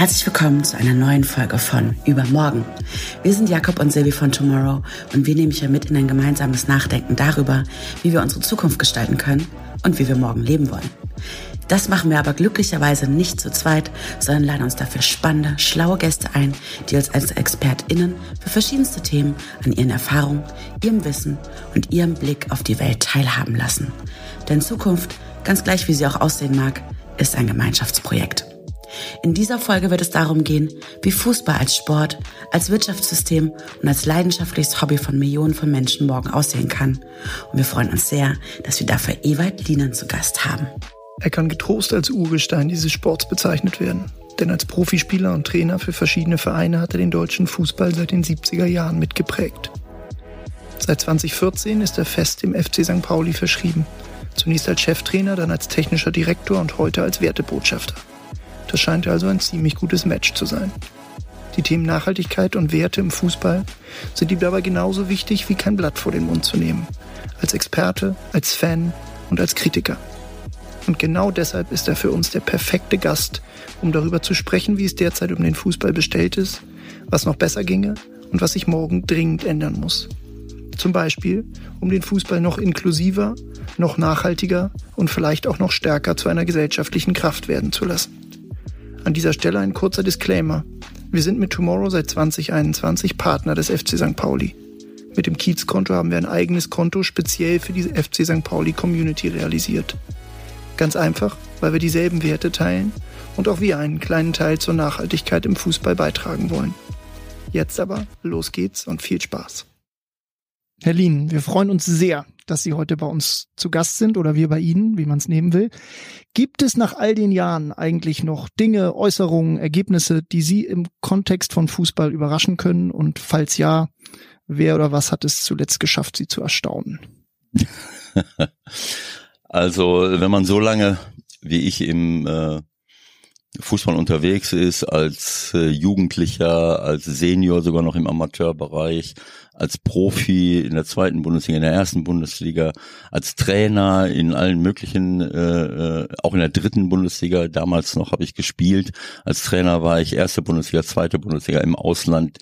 Herzlich willkommen zu einer neuen Folge von Übermorgen. Wir sind Jakob und Silvi von Tomorrow und wir nehmen euch ja mit in ein gemeinsames Nachdenken darüber, wie wir unsere Zukunft gestalten können und wie wir morgen leben wollen. Das machen wir aber glücklicherweise nicht zu zweit, sondern laden uns dafür spannende, schlaue Gäste ein, die uns als ExpertInnen für verschiedenste Themen an ihren Erfahrungen, ihrem Wissen und ihrem Blick auf die Welt teilhaben lassen. Denn Zukunft, ganz gleich wie sie auch aussehen mag, ist ein Gemeinschaftsprojekt. In dieser Folge wird es darum gehen, wie Fußball als Sport, als Wirtschaftssystem und als leidenschaftliches Hobby von Millionen von Menschen morgen aussehen kann. Und wir freuen uns sehr, dass wir dafür Ewald Lienen zu Gast haben. Er kann getrost als Urgestein dieses Sports bezeichnet werden. Denn als Profispieler und Trainer für verschiedene Vereine hat er den deutschen Fußball seit den 70er Jahren mitgeprägt. Seit 2014 ist er fest im FC St. Pauli verschrieben. Zunächst als Cheftrainer, dann als technischer Direktor und heute als Wertebotschafter. Das scheint also ein ziemlich gutes Match zu sein. Die Themen Nachhaltigkeit und Werte im Fußball sind ihm dabei genauso wichtig wie kein Blatt vor den Mund zu nehmen. Als Experte, als Fan und als Kritiker. Und genau deshalb ist er für uns der perfekte Gast, um darüber zu sprechen, wie es derzeit um den Fußball bestellt ist, was noch besser ginge und was sich morgen dringend ändern muss. Zum Beispiel, um den Fußball noch inklusiver, noch nachhaltiger und vielleicht auch noch stärker zu einer gesellschaftlichen Kraft werden zu lassen. An dieser Stelle ein kurzer Disclaimer. Wir sind mit Tomorrow seit 2021 Partner des FC St. Pauli. Mit dem Kiezkonto haben wir ein eigenes Konto speziell für diese FC St. Pauli Community realisiert. Ganz einfach, weil wir dieselben Werte teilen und auch wir einen kleinen Teil zur Nachhaltigkeit im Fußball beitragen wollen. Jetzt aber, los geht's und viel Spaß. Herr Lien, wir freuen uns sehr, dass Sie heute bei uns zu Gast sind oder wir bei Ihnen, wie man es nehmen will. Gibt es nach all den Jahren eigentlich noch Dinge, Äußerungen, Ergebnisse, die Sie im Kontext von Fußball überraschen können? Und falls ja, wer oder was hat es zuletzt geschafft, Sie zu erstaunen? Also wenn man so lange wie ich im äh, Fußball unterwegs ist, als äh, Jugendlicher, als Senior sogar noch im Amateurbereich, als Profi in der zweiten Bundesliga, in der ersten Bundesliga, als Trainer in allen möglichen, äh, äh, auch in der dritten Bundesliga, damals noch habe ich gespielt. Als Trainer war ich erste Bundesliga, zweite Bundesliga im Ausland,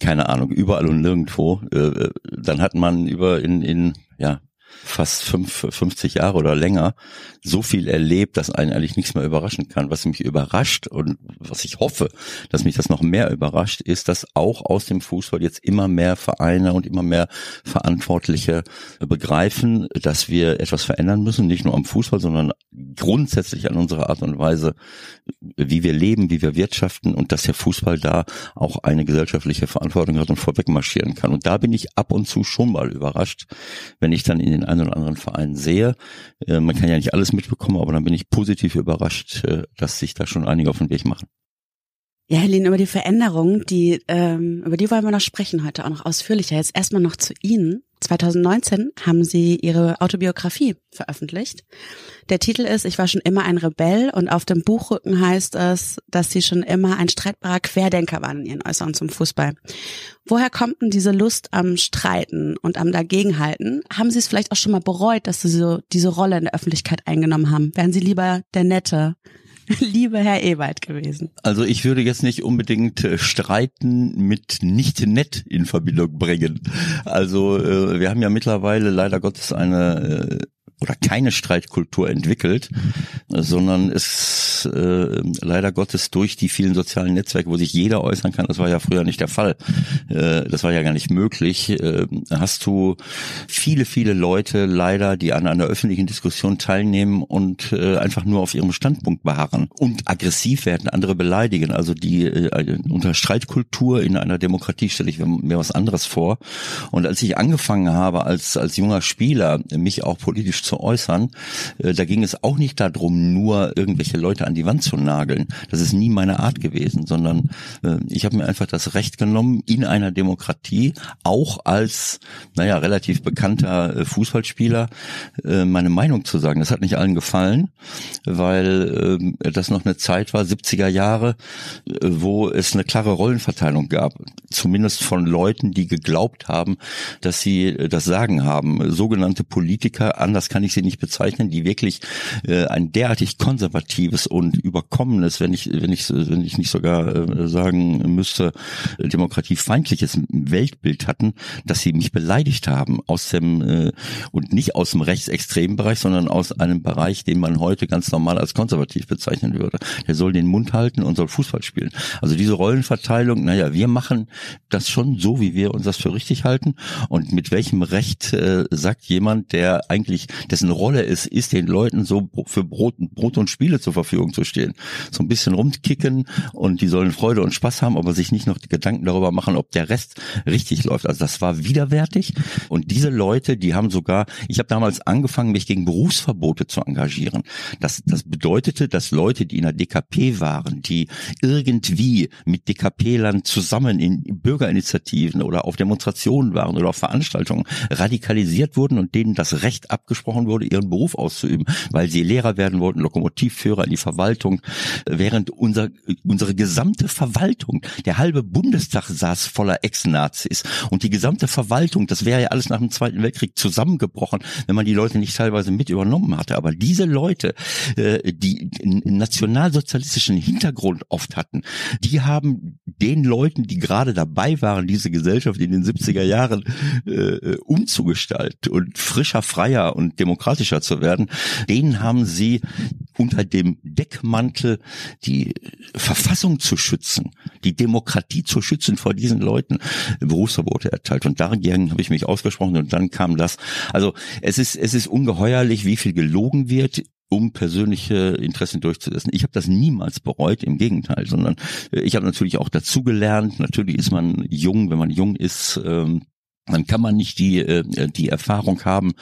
keine Ahnung, überall und nirgendwo. Äh, äh dann hat man über in, in ja, fast fünf, 50 Jahre oder länger so viel erlebt, dass einen eigentlich nichts mehr überraschen kann. Was mich überrascht und was ich hoffe, dass mich das noch mehr überrascht, ist, dass auch aus dem Fußball jetzt immer mehr Vereine und immer mehr Verantwortliche begreifen, dass wir etwas verändern müssen, nicht nur am Fußball, sondern grundsätzlich an unserer Art und Weise, wie wir leben, wie wir wirtschaften und dass der Fußball da auch eine gesellschaftliche Verantwortung hat und vorweg marschieren kann. Und da bin ich ab und zu schon mal überrascht, wenn ich dann in den einen oder anderen Verein sehe. Äh, man kann ja nicht alles mitbekommen, aber dann bin ich positiv überrascht, äh, dass sich da schon einige auf den Weg machen. Ja, Helene, über die Veränderungen, die, ähm, über die wollen wir noch sprechen heute auch noch ausführlicher. Jetzt erstmal noch zu Ihnen. 2019 haben Sie Ihre Autobiografie veröffentlicht. Der Titel ist Ich war schon immer ein Rebell und auf dem Buchrücken heißt es, dass Sie schon immer ein streitbarer Querdenker waren in Ihren Äußerungen zum Fußball. Woher kommt denn diese Lust am Streiten und am Dagegenhalten? Haben Sie es vielleicht auch schon mal bereut, dass Sie so diese Rolle in der Öffentlichkeit eingenommen haben? Wären Sie lieber der Nette, liebe Herr Ewald gewesen? Also ich würde jetzt nicht unbedingt äh, Streiten mit nicht nett in Verbindung bringen. Also äh, wir haben ja mittlerweile leider Gottes eine äh, oder keine Streitkultur entwickelt, sondern es äh, leider Gottes durch die vielen sozialen Netzwerke, wo sich jeder äußern kann, das war ja früher nicht der Fall, äh, das war ja gar nicht möglich, äh, hast du viele, viele Leute leider, die an einer öffentlichen Diskussion teilnehmen und äh, einfach nur auf ihrem Standpunkt beharren und aggressiv werden, andere beleidigen. Also die äh, unter Streitkultur in einer Demokratie stelle ich mir was anderes vor. Und als ich angefangen habe, als, als junger Spieler, mich auch politisch zu äußern. Äh, da ging es auch nicht darum, nur irgendwelche Leute an die Wand zu nageln. Das ist nie meine Art gewesen, sondern äh, ich habe mir einfach das Recht genommen, in einer Demokratie, auch als, naja, relativ bekannter äh, Fußballspieler, meine Meinung zu sagen. Das hat nicht allen gefallen, weil das noch eine Zeit war, 70er Jahre, wo es eine klare Rollenverteilung gab. Zumindest von Leuten, die geglaubt haben, dass sie das Sagen haben. Sogenannte Politiker, anders kann kann ich sie nicht bezeichnen, die wirklich äh, ein derartig konservatives und überkommenes, wenn ich, wenn ich, wenn ich nicht sogar äh, sagen müsste, demokratiefeindliches Weltbild hatten, dass sie mich beleidigt haben aus dem äh, und nicht aus dem rechtsextremen Bereich, sondern aus einem Bereich, den man heute ganz normal als konservativ bezeichnen würde. Der soll den Mund halten und soll Fußball spielen. Also diese Rollenverteilung, naja, wir machen das schon so, wie wir uns das für richtig halten. Und mit welchem Recht äh, sagt jemand, der eigentlich, dessen Rolle es ist, den Leuten so für Brot, Brot und Spiele zur Verfügung zu stehen. So ein bisschen rumkicken und die sollen Freude und Spaß haben, aber sich nicht noch Gedanken darüber machen, ob der Rest richtig läuft. Also das war widerwärtig. Und diese Leute, die haben sogar, ich habe damals angefangen, mich gegen Berufsverbote zu engagieren. Das, das bedeutete, dass Leute, die in der DKP waren, die irgendwie mit DKP-Lern zusammen in Bürgerinitiativen oder auf Demonstrationen waren oder auf Veranstaltungen radikalisiert wurden und denen das Recht abgesprochen wurde, ihren Beruf auszuüben, weil sie Lehrer werden wollten, Lokomotivführer in die Verwaltung, während unser, unsere gesamte Verwaltung, der halbe Bundestag saß voller Ex-Nazis und die gesamte Verwaltung, das wäre ja alles nach dem Zweiten Weltkrieg zusammengebrochen, wenn man die Leute nicht teilweise mit übernommen hatte. Aber diese Leute, äh, die nationalsozialistischen Hintergrund oft hatten, die haben den Leuten, die gerade dabei waren, diese Gesellschaft in den 70er Jahren äh, umzugestalten und frischer, freier und demokratischer zu werden, denen haben sie unter dem Deckmantel die Verfassung zu schützen, die Demokratie zu schützen vor diesen Leuten, Berufsverbote erteilt. Und dagegen habe ich mich ausgesprochen und dann kam das. Also es ist, es ist ungeheuerlich, wie viel gelogen wird um persönliche Interessen durchzusetzen. Ich habe das niemals bereut, im Gegenteil, sondern ich habe natürlich auch dazugelernt. Natürlich ist man jung, wenn man jung ist, ähm, dann kann man nicht die äh, die Erfahrung haben,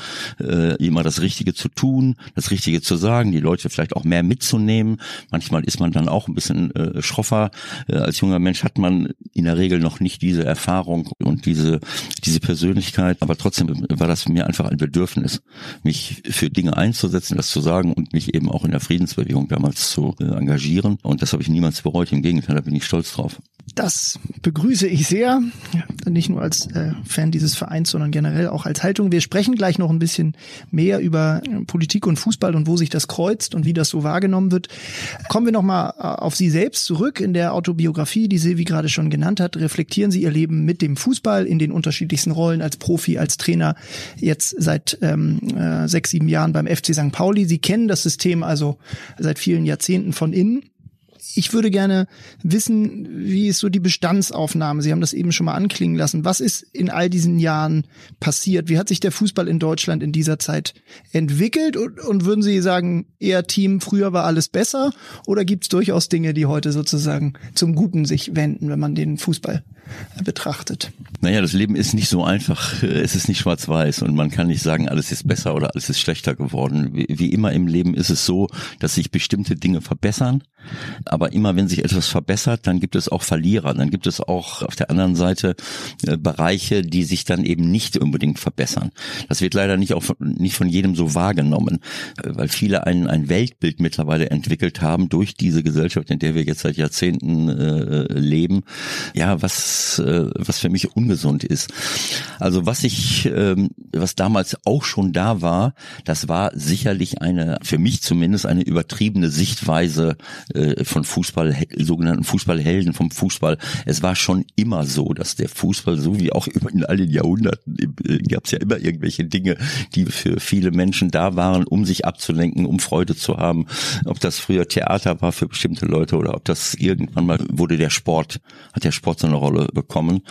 äh, immer das Richtige zu tun, das Richtige zu sagen, die Leute vielleicht auch mehr mitzunehmen. Manchmal ist man dann auch ein bisschen äh, schroffer. Als junger Mensch hat man in der Regel noch nicht diese Erfahrung und diese diese Persönlichkeit. Aber trotzdem war das mir einfach ein Bedürfnis, mich für Dinge einzusetzen, das zu sagen und mich eben auch in der Friedensbewegung damals zu engagieren. Und das habe ich niemals bereut. Im Gegenteil, da bin ich stolz drauf. Das begrüße ich sehr, nicht nur als äh, Fan dieses Vereins, sondern generell auch als Haltung. Wir sprechen gleich noch ein bisschen mehr über äh, Politik und Fußball und wo sich das kreuzt und wie das so wahrgenommen wird. Kommen wir nochmal äh, auf Sie selbst zurück. In der Autobiografie, die Silvi gerade schon genannt hat, reflektieren Sie Ihr Leben mit dem Fußball in den unterschiedlichsten Rollen als Profi, als Trainer, jetzt seit ähm, äh, sechs, sieben Jahren beim FC St. Pauli. Sie kennen das System also seit vielen Jahrzehnten von innen ich würde gerne wissen, wie ist so die Bestandsaufnahme? Sie haben das eben schon mal anklingen lassen. Was ist in all diesen Jahren passiert? Wie hat sich der Fußball in Deutschland in dieser Zeit entwickelt? Und, und würden Sie sagen, eher Team, früher war alles besser? Oder gibt es durchaus Dinge, die heute sozusagen zum Guten sich wenden, wenn man den Fußball betrachtet? Naja, das Leben ist nicht so einfach. Es ist nicht schwarz-weiß und man kann nicht sagen, alles ist besser oder alles ist schlechter geworden. Wie, wie immer im Leben ist es so, dass sich bestimmte Dinge verbessern. Aber immer wenn sich etwas verbessert, dann gibt es auch Verlierer. Dann gibt es auch auf der anderen Seite äh, Bereiche, die sich dann eben nicht unbedingt verbessern. Das wird leider nicht, auch von, nicht von jedem so wahrgenommen, äh, weil viele ein, ein Weltbild mittlerweile entwickelt haben durch diese Gesellschaft, in der wir jetzt seit Jahrzehnten äh, leben. Ja, was, äh, was für mich ungesund ist. Also was ich, ähm, was damals auch schon da war, das war sicherlich eine, für mich zumindest eine übertriebene Sichtweise äh, von Fußball, sogenannten Fußballhelden vom Fußball. Es war schon immer so, dass der Fußball, so wie auch in all den Jahrhunderten, äh, gab es ja immer irgendwelche Dinge, die für viele Menschen da waren, um sich abzulenken, um Freude zu haben. Ob das früher Theater war für bestimmte Leute oder ob das irgendwann mal wurde der Sport, hat der Sport so eine Rolle bekommen.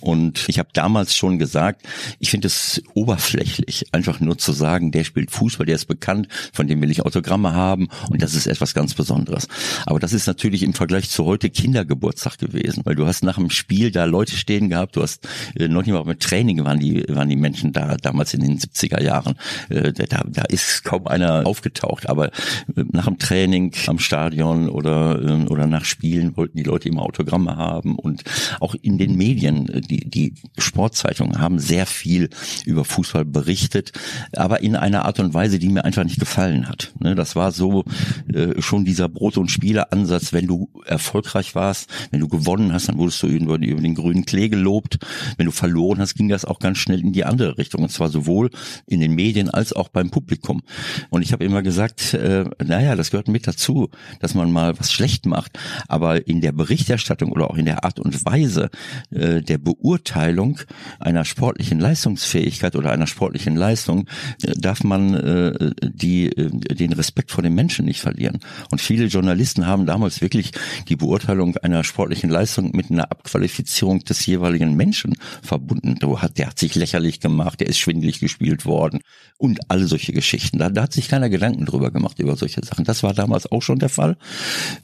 Und ich habe damals schon gesagt, ich finde es oberflächlich, einfach nur zu sagen, der spielt Fußball, der ist bekannt, von dem will ich Autogramme haben und das ist etwas ganz Besonderes. Aber das ist natürlich im Vergleich zu heute Kindergeburtstag gewesen, weil du hast nach dem Spiel da Leute stehen gehabt, du hast äh, noch nicht mal mit Training waren die, waren die Menschen da, damals in den 70er Jahren. Äh, da, da ist kaum einer aufgetaucht, aber äh, nach dem Training am Stadion oder, äh, oder nach Spielen wollten die Leute immer Autogramme haben und auch in den Medien, äh, die, die Sportzeitungen haben sehr viel über Fußball berichtet, aber in einer Art und Weise, die mir einfach nicht gefallen hat. Ne, das war so äh, schon dieser Brot- und Spieleransatz, wenn du erfolgreich warst, wenn du gewonnen hast, dann wurdest du über, über den grünen Klee gelobt. Wenn du verloren hast, ging das auch ganz schnell in die andere Richtung. Und zwar sowohl in den Medien als auch beim Publikum. Und ich habe immer gesagt, äh, naja, das gehört mit dazu, dass man mal was schlecht macht. Aber in der Berichterstattung oder auch in der Art und Weise äh, der Beurteilung einer sportlichen Leistungsfähigkeit oder einer sportlichen Leistung äh, darf man äh, die, äh, den Respekt vor den Menschen nicht verlieren. Und viele Journalisten haben damals wirklich die Beurteilung einer sportlichen Leistung mit einer Abqualifizierung des jeweiligen Menschen verbunden. Der hat, sich lächerlich gemacht, der ist schwindelig gespielt worden und alle solche Geschichten. Da, da hat sich keiner Gedanken drüber gemacht über solche Sachen. Das war damals auch schon der Fall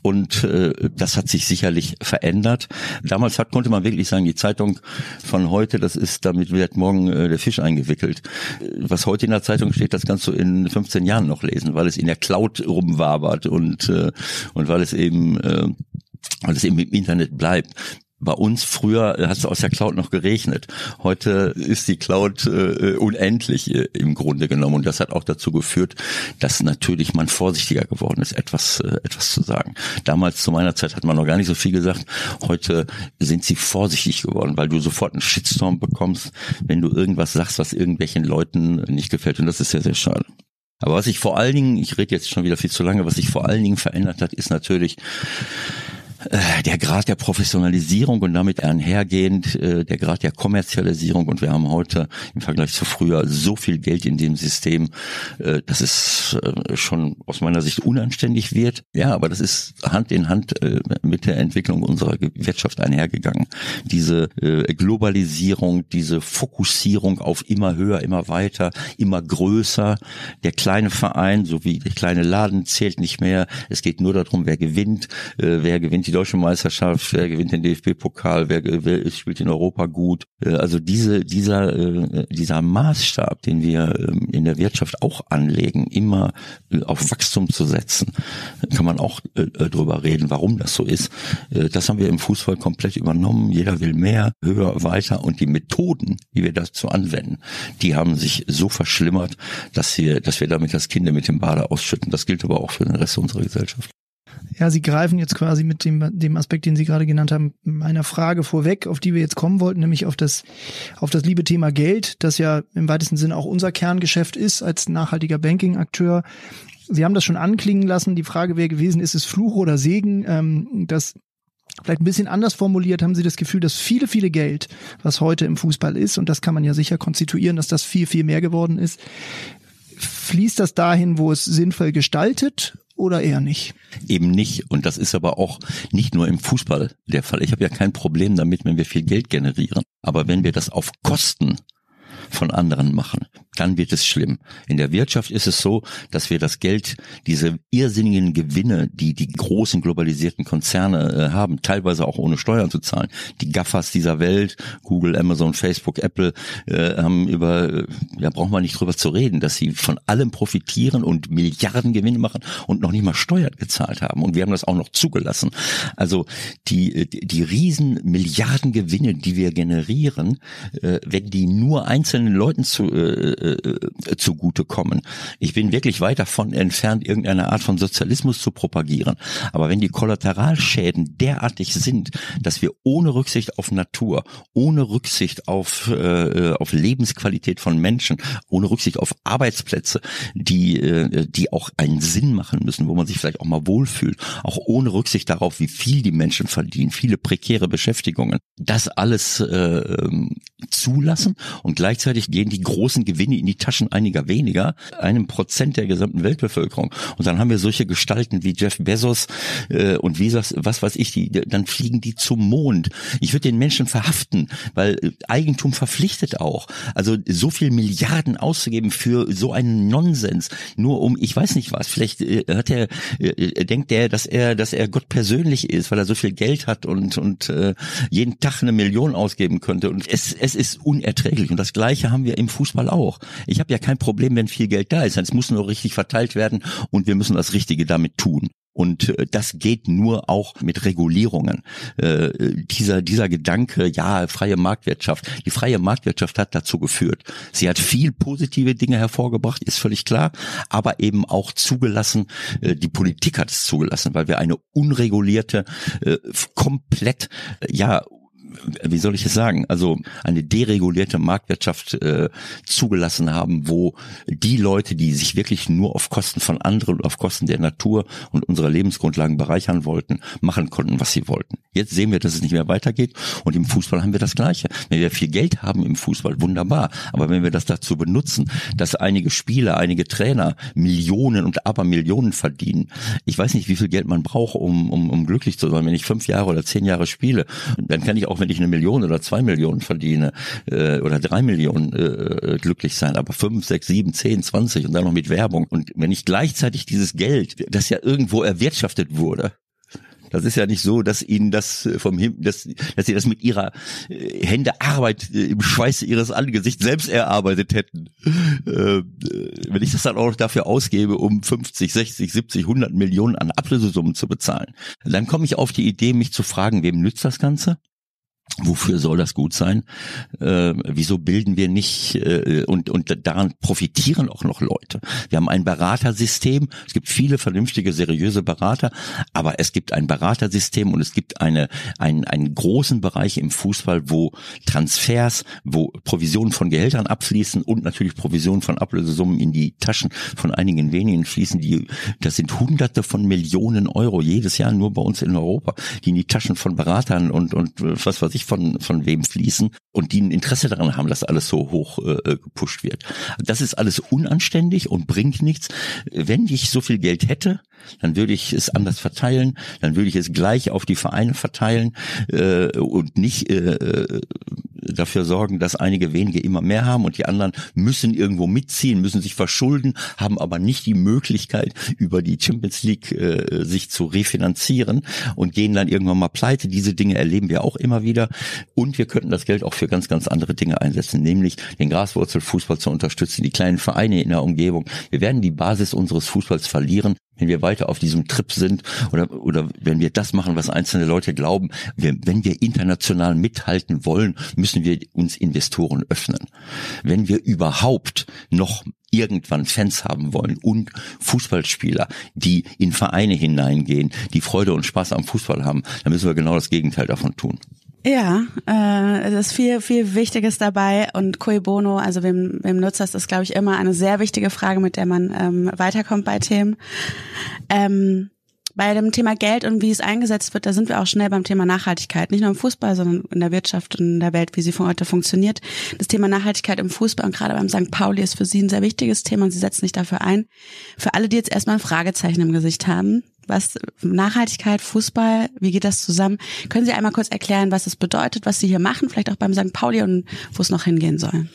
und äh, das hat sich sicherlich verändert. Damals hat, konnte man wirklich sagen, die Zeitung von heute, das ist, damit wird morgen äh, der Fisch eingewickelt. Was heute in der Zeitung steht, das kannst du in 15 Jahren noch lesen, weil es in der Cloud rumwabert und, äh, und weil es eben äh, weil es eben im Internet bleibt bei uns früher hat es aus der Cloud noch geregnet. Heute ist die Cloud äh, unendlich äh, im Grunde genommen und das hat auch dazu geführt, dass natürlich man vorsichtiger geworden ist, etwas äh, etwas zu sagen. Damals zu meiner Zeit hat man noch gar nicht so viel gesagt. Heute sind sie vorsichtig geworden, weil du sofort einen Shitstorm bekommst, wenn du irgendwas sagst, was irgendwelchen Leuten nicht gefällt und das ist sehr sehr schade. Aber was sich vor allen Dingen, ich rede jetzt schon wieder viel zu lange, was sich vor allen Dingen verändert hat, ist natürlich der Grad der Professionalisierung und damit einhergehend äh, der Grad der Kommerzialisierung und wir haben heute im Vergleich zu früher so viel Geld in dem System, äh, dass es äh, schon aus meiner Sicht unanständig wird. Ja, aber das ist Hand in Hand äh, mit der Entwicklung unserer Wirtschaft einhergegangen. Diese äh, Globalisierung, diese Fokussierung auf immer höher, immer weiter, immer größer. Der kleine Verein sowie der kleine Laden zählt nicht mehr. Es geht nur darum, wer gewinnt, äh, wer gewinnt die deutsche Meisterschaft, wer gewinnt den DFB-Pokal, wer, wer spielt in Europa gut. Äh, also diese, dieser, äh, dieser Maßstab, den wir ähm, in der Wirtschaft auch anlegen, immer äh, auf Wachstum zu setzen, kann man auch drüber reden, warum das so ist. Das haben wir im Fußball komplett übernommen. Jeder will mehr, höher, weiter und die Methoden, die wir dazu anwenden, die haben sich so verschlimmert, dass wir, dass wir damit das Kind mit dem Bade ausschütten. Das gilt aber auch für den Rest unserer Gesellschaft. Ja, Sie greifen jetzt quasi mit dem, dem Aspekt, den Sie gerade genannt haben, meiner Frage vorweg, auf die wir jetzt kommen wollten, nämlich auf das, auf das liebe Thema Geld, das ja im weitesten Sinne auch unser Kerngeschäft ist als nachhaltiger Banking-Akteur. Sie haben das schon anklingen lassen. Die Frage wäre gewesen, ist es Fluch oder Segen? Ähm, das Vielleicht ein bisschen anders formuliert, haben Sie das Gefühl, dass viele, viele Geld, was heute im Fußball ist, und das kann man ja sicher konstituieren, dass das viel, viel mehr geworden ist, fließt das dahin, wo es sinnvoll gestaltet oder eher nicht? Eben nicht. Und das ist aber auch nicht nur im Fußball der Fall. Ich habe ja kein Problem damit, wenn wir viel Geld generieren. Aber wenn wir das auf Kosten von anderen machen, dann wird es schlimm. In der Wirtschaft ist es so, dass wir das Geld, diese irrsinnigen Gewinne, die die großen globalisierten Konzerne äh, haben, teilweise auch ohne Steuern zu zahlen. Die Gaffers dieser Welt, Google, Amazon, Facebook, Apple, äh, haben über, äh, ja, braucht man nicht drüber zu reden, dass sie von allem profitieren und Milliarden Gewinne machen und noch nicht mal Steuern gezahlt haben. Und wir haben das auch noch zugelassen. Also die, äh, die riesen Milliarden Gewinne, die wir generieren, äh, wenn die nur einzelnen Leuten zu, äh, äh, zugutekommen. Ich bin wirklich weit davon entfernt, irgendeine Art von Sozialismus zu propagieren. Aber wenn die Kollateralschäden derartig sind, dass wir ohne Rücksicht auf Natur, ohne Rücksicht auf, äh, auf Lebensqualität von Menschen, ohne Rücksicht auf Arbeitsplätze, die, äh, die auch einen Sinn machen müssen, wo man sich vielleicht auch mal wohlfühlt, auch ohne Rücksicht darauf, wie viel die Menschen verdienen, viele prekäre Beschäftigungen, das alles äh, ähm, zulassen und gleichzeitig gehen die großen Gewinne in die Taschen einiger weniger, einem Prozent der gesamten Weltbevölkerung. Und dann haben wir solche Gestalten wie Jeff Bezos äh, und wie das, was weiß ich, die, dann fliegen die zum Mond. Ich würde den Menschen verhaften, weil äh, Eigentum verpflichtet auch. Also so viel Milliarden auszugeben für so einen Nonsens, nur um, ich weiß nicht was, vielleicht äh, hat er, äh, denkt er, dass er, dass er Gott persönlich ist, weil er so viel Geld hat und, und äh, jeden Tag eine Million ausgeben könnte. Und es, es ist unerträglich. Und das Gleiche haben wir im Fußball auch. Ich habe ja kein Problem, wenn viel Geld da ist. Es muss nur richtig verteilt werden und wir müssen das Richtige damit tun. Und äh, das geht nur auch mit Regulierungen. Äh, dieser, dieser Gedanke, ja, freie Marktwirtschaft. Die freie Marktwirtschaft hat dazu geführt. Sie hat viel positive Dinge hervorgebracht, ist völlig klar, aber eben auch zugelassen, äh, die Politik hat es zugelassen, weil wir eine unregulierte, äh, komplett, äh, ja, wie soll ich es sagen, also eine deregulierte Marktwirtschaft äh, zugelassen haben, wo die Leute, die sich wirklich nur auf Kosten von anderen und auf Kosten der Natur und unserer Lebensgrundlagen bereichern wollten, machen konnten, was sie wollten. Jetzt sehen wir, dass es nicht mehr weitergeht und im Fußball haben wir das Gleiche. Wenn wir viel Geld haben im Fußball, wunderbar, aber wenn wir das dazu benutzen, dass einige Spieler, einige Trainer Millionen und Abermillionen verdienen, ich weiß nicht, wie viel Geld man braucht, um, um, um glücklich zu sein. Wenn ich fünf Jahre oder zehn Jahre spiele, dann kann ich auch wenn ich eine Million oder zwei Millionen verdiene äh, oder drei Millionen äh, glücklich sein, aber fünf, sechs, sieben, zehn, zwanzig und dann noch mit Werbung. Und wenn ich gleichzeitig dieses Geld, das ja irgendwo erwirtschaftet wurde, das ist ja nicht so, dass ihnen das vom Himmel, dass, dass sie das mit ihrer äh, Hände Arbeit äh, im Schweiße ihres Angesichts selbst erarbeitet hätten. Äh, wenn ich das dann auch dafür ausgebe, um 50, 60, 70, 100 Millionen an Ablösesummen zu bezahlen, dann komme ich auf die Idee, mich zu fragen, wem nützt das Ganze? Wofür soll das gut sein? Äh, wieso bilden wir nicht äh, und und daran profitieren auch noch Leute? Wir haben ein Beratersystem. Es gibt viele vernünftige, seriöse Berater, aber es gibt ein Beratersystem und es gibt eine einen einen großen Bereich im Fußball, wo Transfers, wo Provisionen von Gehältern abfließen und natürlich Provisionen von Ablösesummen in die Taschen von einigen wenigen fließen. Die das sind Hunderte von Millionen Euro jedes Jahr nur bei uns in Europa, die in die Taschen von Beratern und und was weiß ich von, von wem fließen und die ein Interesse daran haben, dass alles so hoch äh, gepusht wird. Das ist alles unanständig und bringt nichts. Wenn ich so viel Geld hätte, dann würde ich es anders verteilen, dann würde ich es gleich auf die Vereine verteilen äh, und nicht äh, äh dafür sorgen, dass einige wenige immer mehr haben und die anderen müssen irgendwo mitziehen, müssen sich verschulden, haben aber nicht die Möglichkeit, über die Champions League äh, sich zu refinanzieren und gehen dann irgendwann mal pleite. Diese Dinge erleben wir auch immer wieder. Und wir könnten das Geld auch für ganz, ganz andere Dinge einsetzen, nämlich den Graswurzelfußball zu unterstützen, die kleinen Vereine in der Umgebung. Wir werden die Basis unseres Fußballs verlieren, wenn wir weiter auf diesem Trip sind oder, oder wenn wir das machen, was einzelne Leute glauben, wir, wenn wir international mithalten wollen, müssen wir uns Investoren öffnen. Wenn wir überhaupt noch irgendwann Fans haben wollen und Fußballspieler, die in Vereine hineingehen, die Freude und Spaß am Fußball haben, dann müssen wir genau das Gegenteil davon tun. Ja, äh, es ist viel, viel Wichtiges dabei und Cui Bono, also wem, wem nutzt das, ist, glaube ich, immer eine sehr wichtige Frage, mit der man ähm, weiterkommt bei Themen. Ähm, bei dem Thema Geld und wie es eingesetzt wird, da sind wir auch schnell beim Thema Nachhaltigkeit. Nicht nur im Fußball, sondern in der Wirtschaft und in der Welt, wie sie von heute funktioniert. Das Thema Nachhaltigkeit im Fußball und gerade beim St. Pauli ist für Sie ein sehr wichtiges Thema und Sie setzen sich dafür ein. Für alle, die jetzt erstmal ein Fragezeichen im Gesicht haben, was Nachhaltigkeit, Fußball, wie geht das zusammen? Können Sie einmal kurz erklären, was es bedeutet, was Sie hier machen, vielleicht auch beim St. Pauli und wo es noch hingehen soll?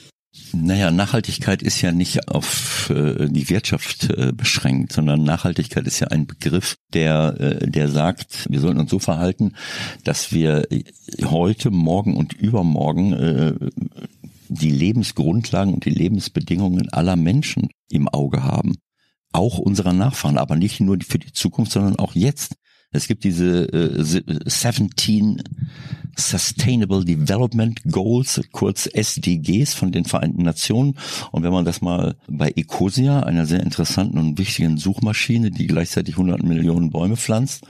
Naja, Nachhaltigkeit ist ja nicht auf äh, die Wirtschaft äh, beschränkt, sondern Nachhaltigkeit ist ja ein Begriff, der, äh, der sagt, wir sollten uns so verhalten, dass wir heute, morgen und übermorgen äh, die Lebensgrundlagen und die Lebensbedingungen aller Menschen im Auge haben. Auch unserer Nachfahren, aber nicht nur für die Zukunft, sondern auch jetzt. Es gibt diese äh, 17 Sustainable Development Goals, kurz SDGs von den Vereinten Nationen. Und wenn man das mal bei Ecosia, einer sehr interessanten und wichtigen Suchmaschine, die gleichzeitig 100 Millionen Bäume pflanzt,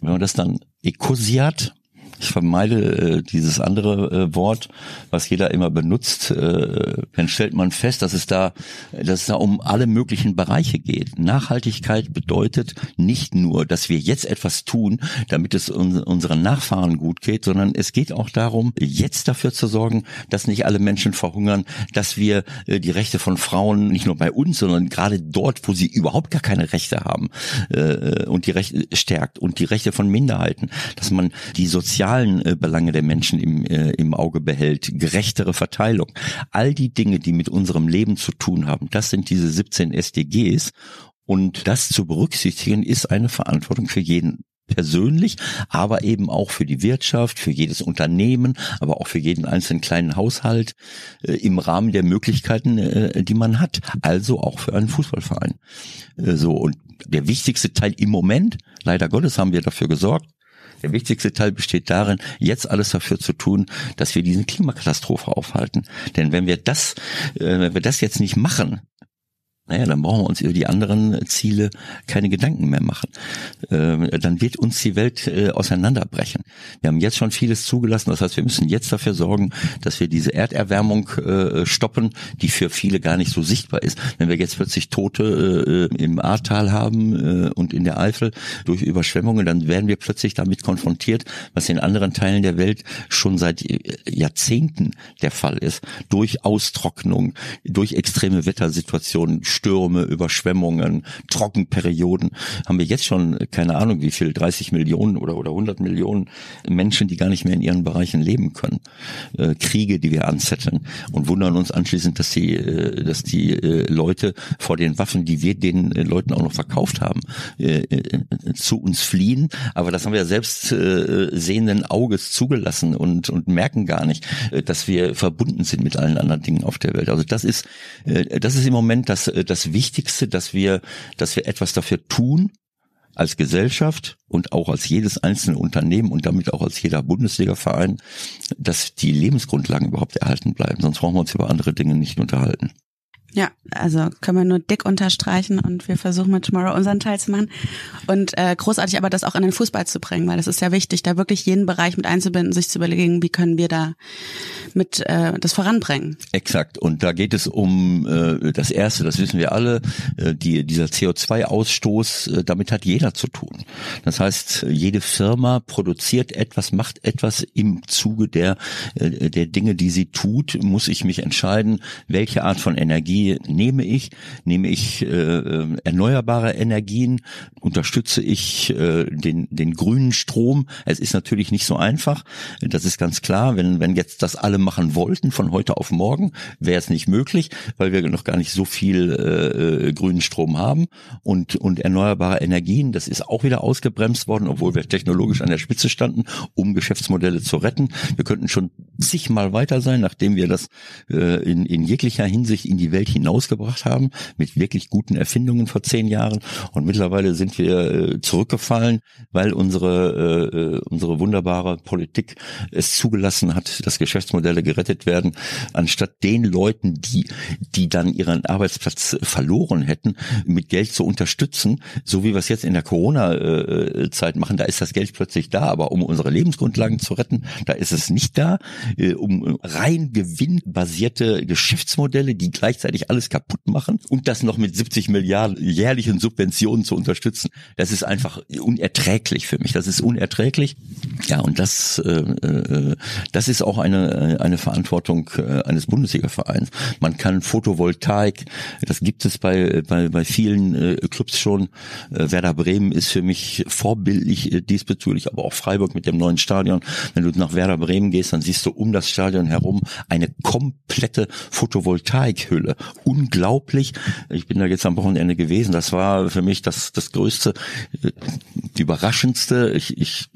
wenn man das dann Ecosiat ich vermeide äh, dieses andere äh, Wort, was jeder immer benutzt. Äh, dann stellt man fest, dass es da, dass es da um alle möglichen Bereiche geht. Nachhaltigkeit bedeutet nicht nur, dass wir jetzt etwas tun, damit es un unseren Nachfahren gut geht, sondern es geht auch darum, jetzt dafür zu sorgen, dass nicht alle Menschen verhungern, dass wir äh, die Rechte von Frauen nicht nur bei uns, sondern gerade dort, wo sie überhaupt gar keine Rechte haben, äh, und die Rechte stärkt und die Rechte von Minderheiten, dass man die sozialen sozialen äh, Belange der Menschen im, äh, im Auge behält, gerechtere Verteilung. All die Dinge, die mit unserem Leben zu tun haben, das sind diese 17 SDGs. Und das zu berücksichtigen, ist eine Verantwortung für jeden persönlich, aber eben auch für die Wirtschaft, für jedes Unternehmen, aber auch für jeden einzelnen kleinen Haushalt äh, im Rahmen der Möglichkeiten, äh, die man hat. Also auch für einen Fußballverein. Äh, so und der wichtigste Teil im Moment, leider Gottes haben wir dafür gesorgt, der wichtigste Teil besteht darin, jetzt alles dafür zu tun, dass wir diesen Klimakatastrophe aufhalten. Denn wenn wir das, äh, wenn wir das jetzt nicht machen, naja, dann brauchen wir uns über die anderen Ziele keine Gedanken mehr machen. Äh, dann wird uns die Welt äh, auseinanderbrechen. Wir haben jetzt schon vieles zugelassen, das heißt, wir müssen jetzt dafür sorgen, dass wir diese Erderwärmung äh, stoppen, die für viele gar nicht so sichtbar ist. Wenn wir jetzt plötzlich Tote äh, im Ahrtal haben und in der Eifel durch Überschwemmungen, dann werden wir plötzlich damit konfrontiert, was in anderen Teilen der Welt schon seit Jahrzehnten der Fall ist. Durch Austrocknung, durch extreme Wettersituationen, Stürme, Überschwemmungen, Trockenperioden, haben wir jetzt schon, keine Ahnung wie viel, 30 Millionen oder, oder 100 Millionen Menschen, die gar nicht mehr in ihren Bereichen leben können. Äh, Kriege, die wir anzetteln und wundern uns anschließend, dass die, äh, dass die äh, Leute vor den Waffen, die wir den äh, Leuten auch noch verkauft haben, äh, äh, zu uns fliehen. Aber das haben wir selbst äh, sehenden Auges zugelassen und, und merken gar nicht, äh, dass wir verbunden sind mit allen anderen Dingen auf der Welt. Also das ist, äh, das ist im Moment das, äh, das Wichtigste, dass wir, dass wir etwas dafür tun, als Gesellschaft und auch als jedes einzelne Unternehmen und damit auch als jeder Bundesliga-Verein, dass die Lebensgrundlagen überhaupt erhalten bleiben. Sonst brauchen wir uns über andere Dinge nicht unterhalten. Ja, also können wir nur dick unterstreichen und wir versuchen mit Tomorrow unseren Teil zu machen und äh, großartig aber das auch in den Fußball zu bringen, weil das ist ja wichtig, da wirklich jeden Bereich mit einzubinden, sich zu überlegen, wie können wir da mit äh, das voranbringen. Exakt und da geht es um äh, das erste, das wissen wir alle, äh, die dieser CO2-Ausstoß, äh, damit hat jeder zu tun. Das heißt, jede Firma produziert etwas, macht etwas im Zuge der äh, der Dinge, die sie tut, muss ich mich entscheiden, welche Art von Energie nehme ich? Nehme ich äh, erneuerbare Energien? Unterstütze ich äh, den, den grünen Strom? Es ist natürlich nicht so einfach. Das ist ganz klar. Wenn, wenn jetzt das alle machen wollten von heute auf morgen, wäre es nicht möglich, weil wir noch gar nicht so viel äh, äh, grünen Strom haben. Und, und erneuerbare Energien, das ist auch wieder ausgebremst worden, obwohl wir technologisch an der Spitze standen, um Geschäftsmodelle zu retten. Wir könnten schon zigmal weiter sein, nachdem wir das äh, in, in jeglicher Hinsicht in die Welt hinausgebracht haben, mit wirklich guten Erfindungen vor zehn Jahren. Und mittlerweile sind wir äh, zurückgefallen, weil unsere, äh, äh, unsere wunderbare Politik es zugelassen hat, dass Geschäftsmodelle gerettet werden, anstatt den Leuten, die, die dann ihren Arbeitsplatz verloren hätten, mit Geld zu unterstützen, so wie wir es jetzt in der Corona-Zeit machen. Da ist das Geld plötzlich da, aber um unsere Lebensgrundlagen zu retten, da ist es nicht da. Um rein gewinnbasierte Geschäftsmodelle, die gleichzeitig gleichzeitig alles kaputt machen und das noch mit 70 Milliarden jährlichen Subventionen zu unterstützen. Das ist einfach unerträglich für mich. Das ist unerträglich. Ja, und das, äh, äh, das ist auch eine, eine Verantwortung äh, eines Bundesliga-Vereins. Man kann Photovoltaik, das gibt es bei, bei, bei vielen äh, Clubs schon. Äh, Werder Bremen ist für mich vorbildlich äh, diesbezüglich, aber auch Freiburg mit dem neuen Stadion. Wenn du nach Werder Bremen gehst, dann siehst du um das Stadion herum eine komplette Photovoltaikhülle unglaublich. Ich bin da jetzt am Wochenende gewesen. Das war für mich das, das Größte, äh, die Überraschendste. Ich, ich,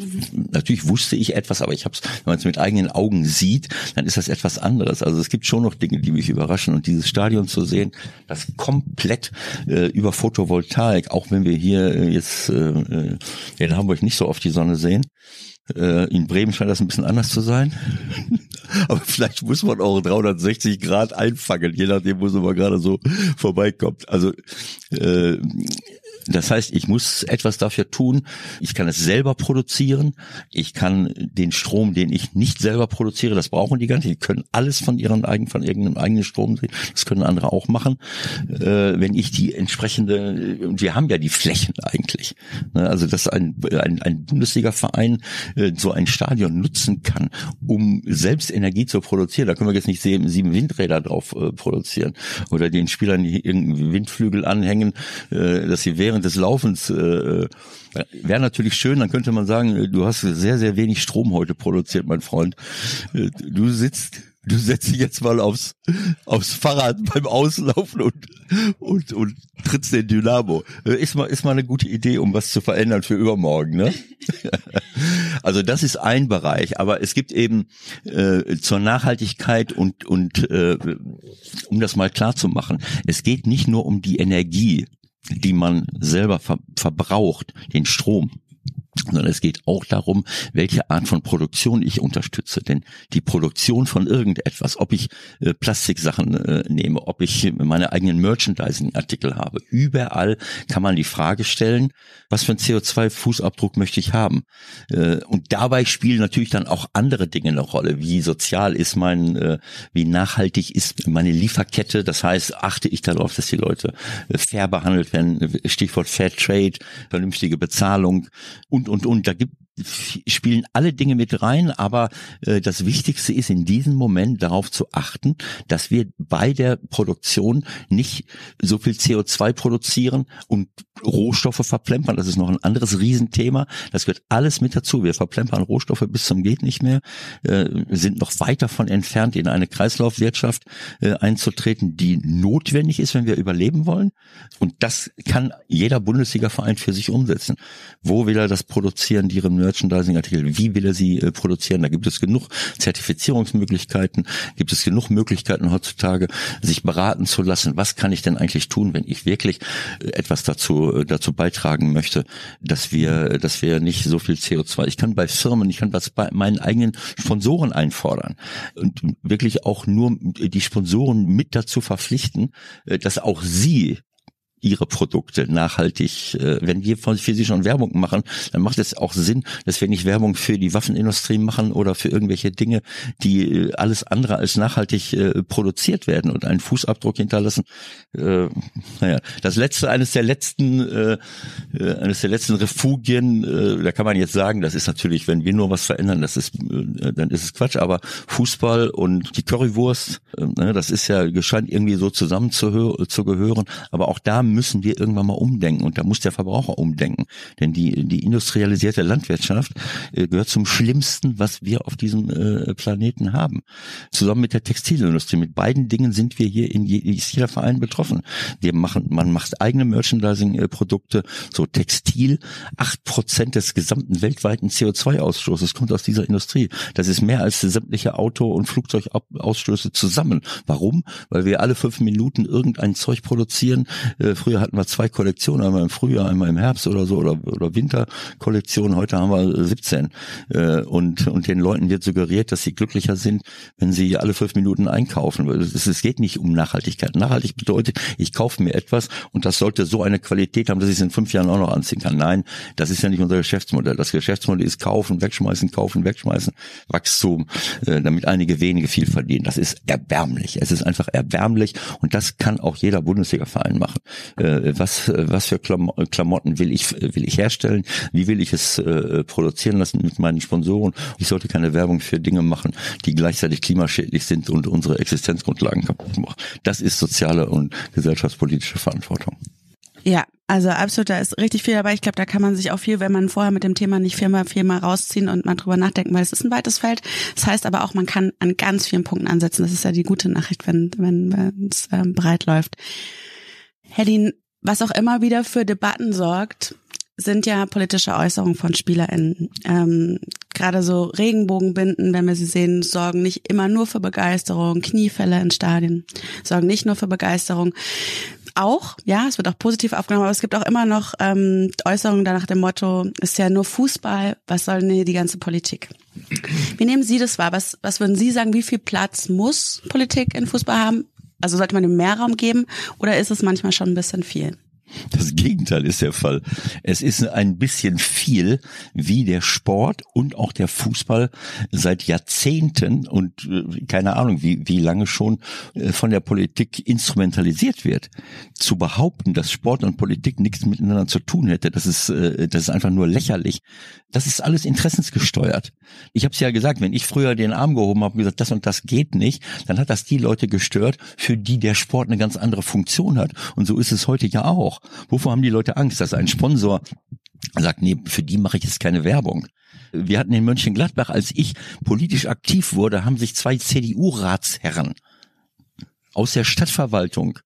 natürlich wusste ich etwas, aber ich habe es, wenn man es mit eigenen Augen sieht, dann ist das etwas anderes. Also es gibt schon noch Dinge, die mich überraschen. Und dieses Stadion zu sehen, das komplett äh, über Photovoltaik, auch wenn wir hier äh, jetzt äh, äh in Hamburg nicht so oft die Sonne sehen, in Bremen scheint das ein bisschen anders zu sein. Aber vielleicht muss man auch 360 Grad einfangen, je nachdem, wo es immer gerade so vorbeikommt. Also äh, das heißt, ich muss etwas dafür tun. Ich kann es selber produzieren. Ich kann den Strom, den ich nicht selber produziere, das brauchen die gar nicht. Die können alles von ihren eigenen, von irgendeinem eigenen Strom sehen. Das können andere auch machen. Äh, wenn ich die entsprechende, wir haben ja die Flächen eigentlich. Ne, also, dass ein, ein, ein Bundesliga-Verein äh, so ein Stadion nutzen kann, um selbst Energie zu produzieren. Da können wir jetzt nicht sieben, sieben Windräder drauf äh, produzieren oder den Spielern irgendeinen Windflügel anhängen, äh, dass sie während während des Laufens äh, wäre natürlich schön, dann könnte man sagen, du hast sehr, sehr wenig Strom heute produziert, mein Freund. Äh, du sitzt du setzt dich jetzt mal aufs, aufs Fahrrad beim Auslaufen und, und, und trittst den Dynamo. Äh, ist mal, ist mal eine gute Idee, um was zu verändern für übermorgen, ne? Also das ist ein Bereich, aber es gibt eben äh, zur Nachhaltigkeit und, und äh, um das mal klar zu machen, es geht nicht nur um die Energie, die man selber ver verbraucht, den Strom, sondern es geht auch darum, welche Art von Produktion ich unterstütze. Denn die Produktion von irgendetwas, ob ich äh, Plastiksachen äh, nehme, ob ich meine eigenen Merchandising-Artikel habe, überall kann man die Frage stellen, was für einen CO2-Fußabdruck möchte ich haben? Äh, und dabei spielen natürlich dann auch andere Dinge eine Rolle. Wie sozial ist mein, wie nachhaltig ist meine Lieferkette? Das heißt, achte ich darauf, dass die Leute fair behandelt werden? Stichwort Fair Trade, vernünftige Bezahlung und, und, und. Da gibt spielen alle Dinge mit rein, aber äh, das Wichtigste ist in diesem Moment darauf zu achten, dass wir bei der Produktion nicht so viel CO2 produzieren und Rohstoffe verplempern. Das ist noch ein anderes Riesenthema. Das gehört alles mit dazu. Wir verplempern Rohstoffe bis zum geht nicht mehr, äh, sind noch weit davon entfernt, in eine Kreislaufwirtschaft äh, einzutreten, die notwendig ist, wenn wir überleben wollen. Und das kann jeder Bundesliga-Verein für sich umsetzen. Wo will er das produzieren, die Merchandising-Artikel, wie will er sie äh, produzieren? Da gibt es genug Zertifizierungsmöglichkeiten, gibt es genug Möglichkeiten heutzutage, sich beraten zu lassen. Was kann ich denn eigentlich tun, wenn ich wirklich äh, etwas dazu äh, dazu beitragen möchte, dass wir dass wir nicht so viel CO2. Ich kann bei Firmen, ich kann das bei meinen eigenen Sponsoren einfordern und wirklich auch nur die Sponsoren mit dazu verpflichten, dass auch sie ihre Produkte nachhaltig, äh, wenn wir für sie schon Werbung machen, dann macht es auch Sinn, dass wir nicht Werbung für die Waffenindustrie machen oder für irgendwelche Dinge, die äh, alles andere als nachhaltig äh, produziert werden und einen Fußabdruck hinterlassen. Äh, naja, das letzte, eines der letzten, äh, äh, eines der letzten Refugien, äh, da kann man jetzt sagen, das ist natürlich, wenn wir nur was verändern, das ist, äh, dann ist es Quatsch, aber Fußball und die Currywurst, äh, ne, das ist ja, scheint irgendwie so zusammen zu, zu gehören, aber auch da müssen wir irgendwann mal umdenken und da muss der Verbraucher umdenken. Denn die, die industrialisierte Landwirtschaft äh, gehört zum Schlimmsten, was wir auf diesem äh, Planeten haben. Zusammen mit der Textilindustrie. Mit beiden Dingen sind wir hier in je, jeder Verein betroffen. Wir machen, man macht eigene Merchandising-Produkte, so Textil. Acht Prozent des gesamten weltweiten CO2-Ausstoßes kommt aus dieser Industrie. Das ist mehr als sämtliche Auto- und Flugzeugausstöße zusammen. Warum? Weil wir alle fünf Minuten irgendein Zeug produzieren, äh, Früher hatten wir zwei Kollektionen, einmal im Frühjahr, einmal im Herbst oder so oder, oder Winterkollektion. Heute haben wir 17. Äh, und, und den Leuten wird suggeriert, dass sie glücklicher sind, wenn sie alle fünf Minuten einkaufen. Es, geht nicht um Nachhaltigkeit. Nachhaltig bedeutet, ich kaufe mir etwas und das sollte so eine Qualität haben, dass ich es in fünf Jahren auch noch anziehen kann. Nein, das ist ja nicht unser Geschäftsmodell. Das Geschäftsmodell ist kaufen, wegschmeißen, kaufen, wegschmeißen, Wachstum, äh, damit einige wenige viel verdienen. Das ist erbärmlich. Es ist einfach erbärmlich und das kann auch jeder Bundesliga-Verein machen äh, was, was für Klamotten will ich, will ich herstellen, wie will ich es äh, produzieren lassen mit meinen Sponsoren. Ich sollte keine Werbung für Dinge machen, die gleichzeitig klimaschädlich sind und unsere Existenzgrundlagen kaputt machen. Das ist soziale und gesellschaftspolitische Verantwortung. Ja, also absolut, da ist richtig viel dabei. Ich glaube, da kann man sich auch viel, wenn man vorher mit dem Thema nicht Firma Firma rausziehen und mal drüber nachdenken, weil es ist ein weites Feld. Das heißt aber auch, man kann an ganz vielen Punkten ansetzen. Das ist ja die gute Nachricht, wenn wenn es ähm, breit läuft. Hellin, was auch immer wieder für Debatten sorgt, sind ja politische Äußerungen von SpielerInnen. Ähm, Gerade so Regenbogenbinden, wenn wir sie sehen, sorgen nicht immer nur für Begeisterung. Kniefälle in Stadien sorgen nicht nur für Begeisterung. Auch, ja, es wird auch positiv aufgenommen, aber es gibt auch immer noch ähm, Äußerungen da nach dem Motto, ist ja nur Fußball, was soll denn hier die ganze Politik? Wie nehmen Sie das wahr? Was, was würden Sie sagen, wie viel Platz muss Politik in Fußball haben? Also sollte man dem mehr Raum geben oder ist es manchmal schon ein bisschen viel? Das Gegenteil ist der Fall. Es ist ein bisschen viel, wie der Sport und auch der Fußball seit Jahrzehnten und äh, keine Ahnung, wie, wie lange schon äh, von der Politik instrumentalisiert wird. Zu behaupten, dass Sport und Politik nichts miteinander zu tun hätte, das ist, äh, das ist einfach nur lächerlich. Das ist alles interessensgesteuert. Ich habe es ja gesagt, wenn ich früher den Arm gehoben habe und gesagt, das und das geht nicht, dann hat das die Leute gestört, für die der Sport eine ganz andere Funktion hat. Und so ist es heute ja auch. Wovor haben die Leute Angst, dass ein Sponsor? Sagt, nee, für die mache ich jetzt keine Werbung. Wir hatten in Mönchengladbach, als ich politisch aktiv wurde, haben sich zwei CDU-Ratsherren aus der Stadtverwaltung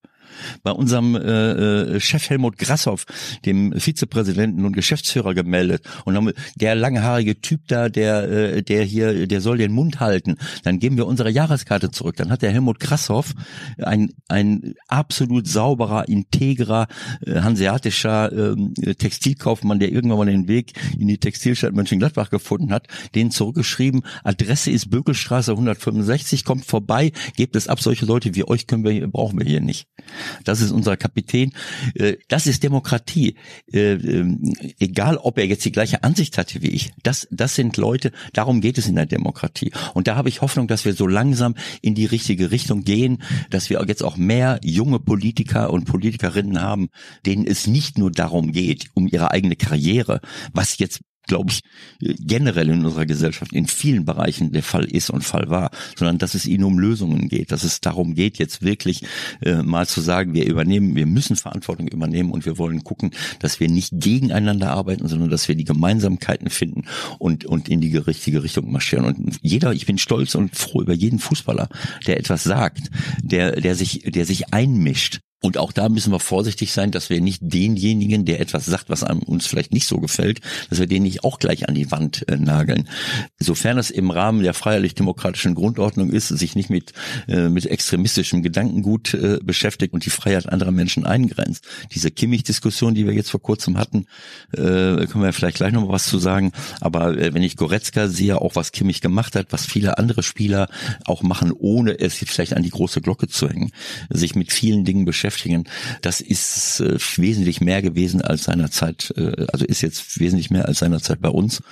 bei unserem äh, äh, Chef Helmut Grasshoff, dem Vizepräsidenten und Geschäftsführer gemeldet und haben der langhaarige Typ da, der äh, der hier, der soll den Mund halten. Dann geben wir unsere Jahreskarte zurück. Dann hat der Helmut Grasshoff ein ein absolut sauberer, integrer, äh, hanseatischer äh, Textilkaufmann, der irgendwann mal den Weg in die Textilstadt Mönchengladbach gefunden hat, den zurückgeschrieben, Adresse ist Bökelstraße 165, kommt vorbei, gebt es ab, solche Leute wie euch können wir, brauchen wir hier nicht. Das ist unser Kapitän. Äh, das ist Demokratie. Äh, ähm, egal, ob er jetzt die gleiche Ansicht hatte wie ich. Das, das sind Leute, darum geht es in der Demokratie. Und da habe ich Hoffnung, dass wir so langsam in die richtige Richtung gehen, dass wir jetzt auch mehr junge Politiker und Politikerinnen haben, denen es nicht nur darum geht, um ihre eigene Karriere, was jetzt glaube ich, generell in unserer Gesellschaft in vielen Bereichen der Fall ist und Fall war, sondern dass es ihnen um Lösungen geht, dass es darum geht, jetzt wirklich äh, mal zu sagen, wir übernehmen, wir müssen Verantwortung übernehmen und wir wollen gucken, dass wir nicht gegeneinander arbeiten, sondern dass wir die Gemeinsamkeiten finden und, und in die richtige Richtung marschieren. Und jeder, ich bin stolz und froh über jeden Fußballer, der etwas sagt, der, der sich, der sich einmischt und auch da müssen wir vorsichtig sein, dass wir nicht denjenigen, der etwas sagt, was uns vielleicht nicht so gefällt, dass wir den nicht auch gleich an die Wand äh, nageln. Sofern es im Rahmen der freiheitlich-demokratischen Grundordnung ist, sich nicht mit, äh, mit extremistischem Gedankengut äh, beschäftigt und die Freiheit anderer Menschen eingrenzt. Diese Kimmich-Diskussion, die wir jetzt vor kurzem hatten, äh, können wir vielleicht gleich noch mal was zu sagen. Aber äh, wenn ich Goretzka sehe, auch was Kimmich gemacht hat, was viele andere Spieler auch machen, ohne es vielleicht an die große Glocke zu hängen, sich mit vielen Dingen beschäftigen, beschäftigen, das ist äh, wesentlich mehr gewesen als seinerzeit, äh, also ist jetzt wesentlich mehr als seinerzeit bei uns.